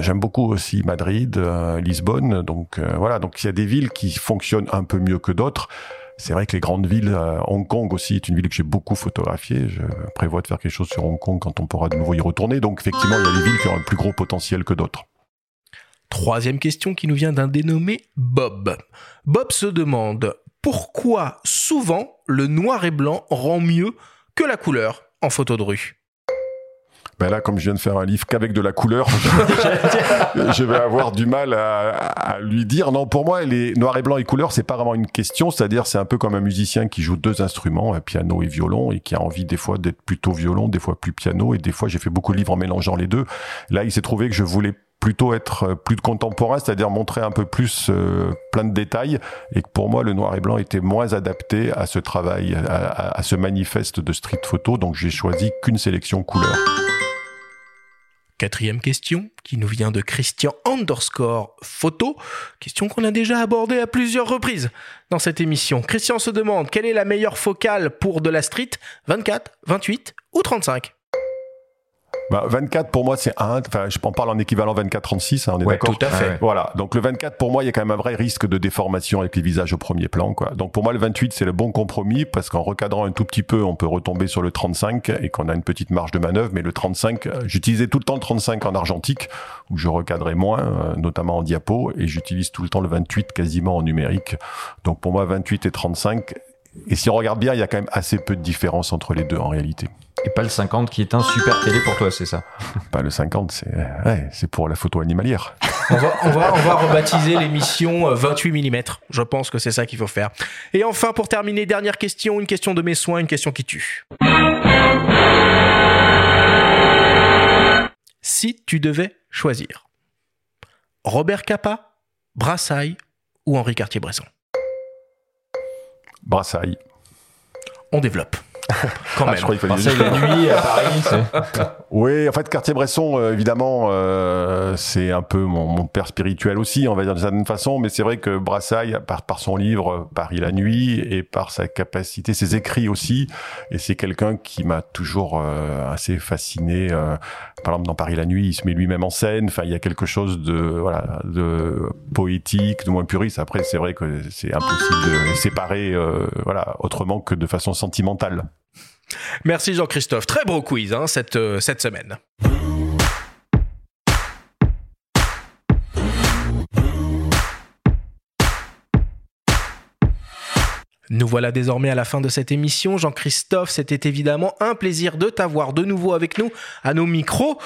[SPEAKER 3] j'aime beaucoup aussi Madrid euh, Lisbonne donc euh, voilà donc il y a des villes qui fonctionnent un peu mieux que d'autres c'est vrai que les grandes villes, euh, Hong Kong aussi est une ville que j'ai beaucoup photographiée. Je prévois de faire quelque chose sur Hong Kong quand on pourra de nouveau y retourner. Donc effectivement, il y a des villes qui ont un plus gros potentiel que d'autres.
[SPEAKER 1] Troisième question qui nous vient d'un dénommé Bob. Bob se demande pourquoi souvent le noir et blanc rend mieux que la couleur en photo de rue.
[SPEAKER 3] Ben là, comme je viens de faire un livre qu'avec de la couleur, je, vais avoir du mal à, lui dire. Non, pour moi, les noir et blanc et couleur, c'est pas vraiment une question. C'est-à-dire, c'est un peu comme un musicien qui joue deux instruments, piano et violon, et qui a envie des fois d'être plutôt violon, des fois plus piano, et des fois j'ai fait beaucoup de livres en mélangeant les deux. Là, il s'est trouvé que je voulais plutôt être plus contemporain, c'est-à-dire montrer un peu plus euh, plein de détails, et que pour moi le noir et blanc était moins adapté à ce travail, à ce manifeste de street photo, donc j'ai choisi qu'une sélection couleur.
[SPEAKER 1] Quatrième question, qui nous vient de Christian underscore photo. Question qu'on a déjà abordée à plusieurs reprises dans cette émission. Christian se demande quelle est la meilleure focale pour de la street? 24, 28 ou 35
[SPEAKER 3] bah, 24 pour moi c'est un, enfin je parle en équivalent 24-36, hein, on est
[SPEAKER 2] Ouais,
[SPEAKER 3] d'accord.
[SPEAKER 1] Tout à fait.
[SPEAKER 3] Voilà, donc le 24 pour moi il y a quand même un vrai risque de déformation avec les visages au premier plan. Quoi. Donc pour moi le 28 c'est le bon compromis parce qu'en recadrant un tout petit peu on peut retomber sur le 35 et qu'on a une petite marge de manœuvre. Mais le 35, euh, j'utilisais tout le temps le 35 en argentique où je recadrais moins, euh, notamment en diapo, et j'utilise tout le temps le 28 quasiment en numérique. Donc pour moi 28 et 35. Et si on regarde bien, il y a quand même assez peu de différence entre les deux en réalité.
[SPEAKER 2] Et pas le 50 qui est un super télé pour toi, c'est ça?
[SPEAKER 3] Pas le 50, c'est ouais, c'est pour la photo animalière.
[SPEAKER 1] On va, on va, on va rebaptiser l'émission euh, 28 mm. Je pense que c'est ça qu'il faut faire. Et enfin, pour terminer, dernière question, une question de mes soins, une question qui tue. Si tu devais choisir Robert Capa, Brassailles ou Henri Cartier-Bresson?
[SPEAKER 3] Brassailles.
[SPEAKER 1] On développe. Quand
[SPEAKER 3] Ah,
[SPEAKER 1] même.
[SPEAKER 3] je crois qu'il
[SPEAKER 2] Marseille la nuit à Paris, c'est...
[SPEAKER 3] Oui, en fait, Cartier-Bresson, euh, évidemment, euh, c'est un peu mon, mon père spirituel aussi, on va dire d'une certaine façon, mais c'est vrai que Brassailles, par, par son livre Paris la nuit et par sa capacité, ses écrits aussi, et c'est quelqu'un qui m'a toujours euh, assez fasciné. euh, par exemple, dans Paris la nuit, il se met lui-même en scène. Enfin, il y a quelque chose de voilà, de poétique, de moins puriste. Après, c'est vrai que c'est impossible de les séparer, euh, voilà, autrement que de façon sentimentale.
[SPEAKER 1] Merci Jean-Christophe. Très beau quiz hein, cette, euh, cette semaine. Nous voilà désormais à la fin de cette émission. Jean-Christophe, c'était évidemment un plaisir de t'avoir de nouveau avec nous à nos micros.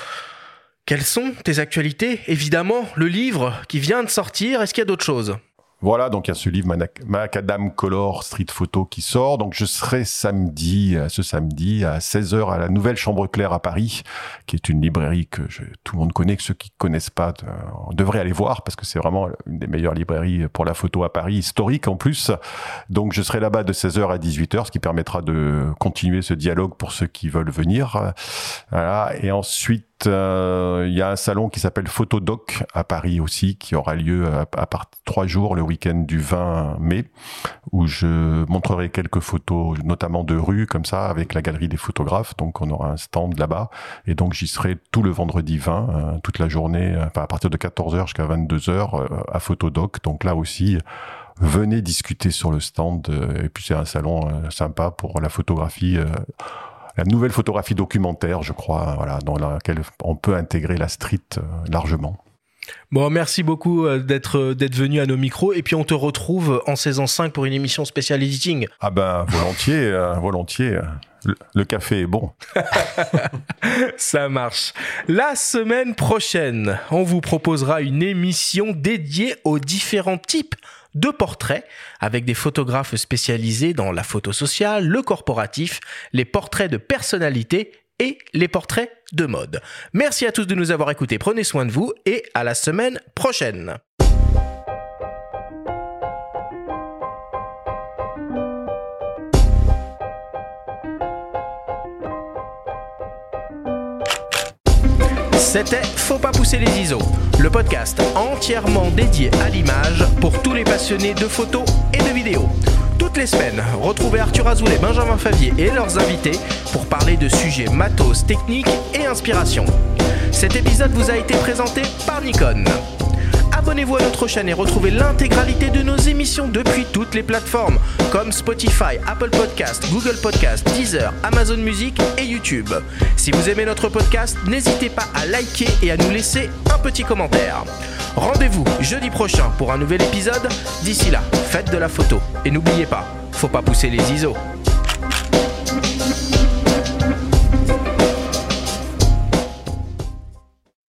[SPEAKER 1] Quelles sont tes actualités? Évidemment, le livre qui vient de sortir. Est-ce qu'il y a d'autres choses?
[SPEAKER 3] Voilà, donc il y a ce livre Macadam Color Street Photo qui sort. Donc je serai samedi, euh, ce samedi à 16h à la Nouvelle Chambre Claire à Paris, qui est une librairie que je- tout le monde connaît, que ceux qui connaissent pas euh, devraient aller voir parce que c'est vraiment une des meilleures librairies pour la photo à Paris, historique en plus. Donc je serai là-bas de 16h à 18h, ce qui permettra de continuer ce dialogue pour ceux qui veulent venir. Voilà. Et ensuite, euh, il y a un salon qui s'appelle Photodoc à Paris aussi, qui aura lieu à, à part trois jours le week-end du 20 mai, où je montrerai quelques photos, notamment de rue, comme ça, avec la galerie des photographes. Donc on aura un stand là-bas. Et donc j'y serai tout le vendredi 20, euh, toute la journée, euh, à partir de 14h jusqu'à 22h euh, à Photodoc. Donc là aussi, venez discuter sur le stand. et puis c'est un salon sympa pour la photographie. La nouvelle photographie documentaire, je crois, voilà, dans laquelle on peut intégrer la street euh, largement.
[SPEAKER 1] Bon, merci beaucoup euh, d'être euh, d'être venu à nos micros. Et puis on te retrouve en saison 5 pour une émission spéciale editing.
[SPEAKER 3] Ah ben, volontiers, euh, volontiers. Le, le café est bon.
[SPEAKER 1] Ça marche. La semaine prochaine, on vous proposera une émission dédiée aux différents types de portraits avec des photographes spécialisés dans la photo sociale, le corporatif, les portraits de personnalité et les portraits de mode. Merci à tous de nous avoir écoutés. Prenez soin de vous et à la semaine prochaine. C'était Faut pas pousser les ISO, le podcast entièrement dédié à l'image pour tous les passionnés de photos et de vidéos. Toutes les semaines, retrouvez Arthur Azoulay, Benjamin Favier et leurs invités pour parler de sujets matos, techniques et inspiration. Cet épisode vous a été présenté par Nikon. Abonnez-vous à notre chaîne et retrouvez l'intégralité de nos émissions depuis toutes les plateformes comme Spotify, Apple Podcast, Google Podcast, Deezer, Amazon Music et YouTube. Si vous aimez notre podcast, n'hésitez pas à liker et à nous laisser un petit commentaire. Rendez-vous jeudi prochain pour un nouvel épisode. D'ici là, faites de la photo et n'oubliez pas, faut pas pousser les ISO.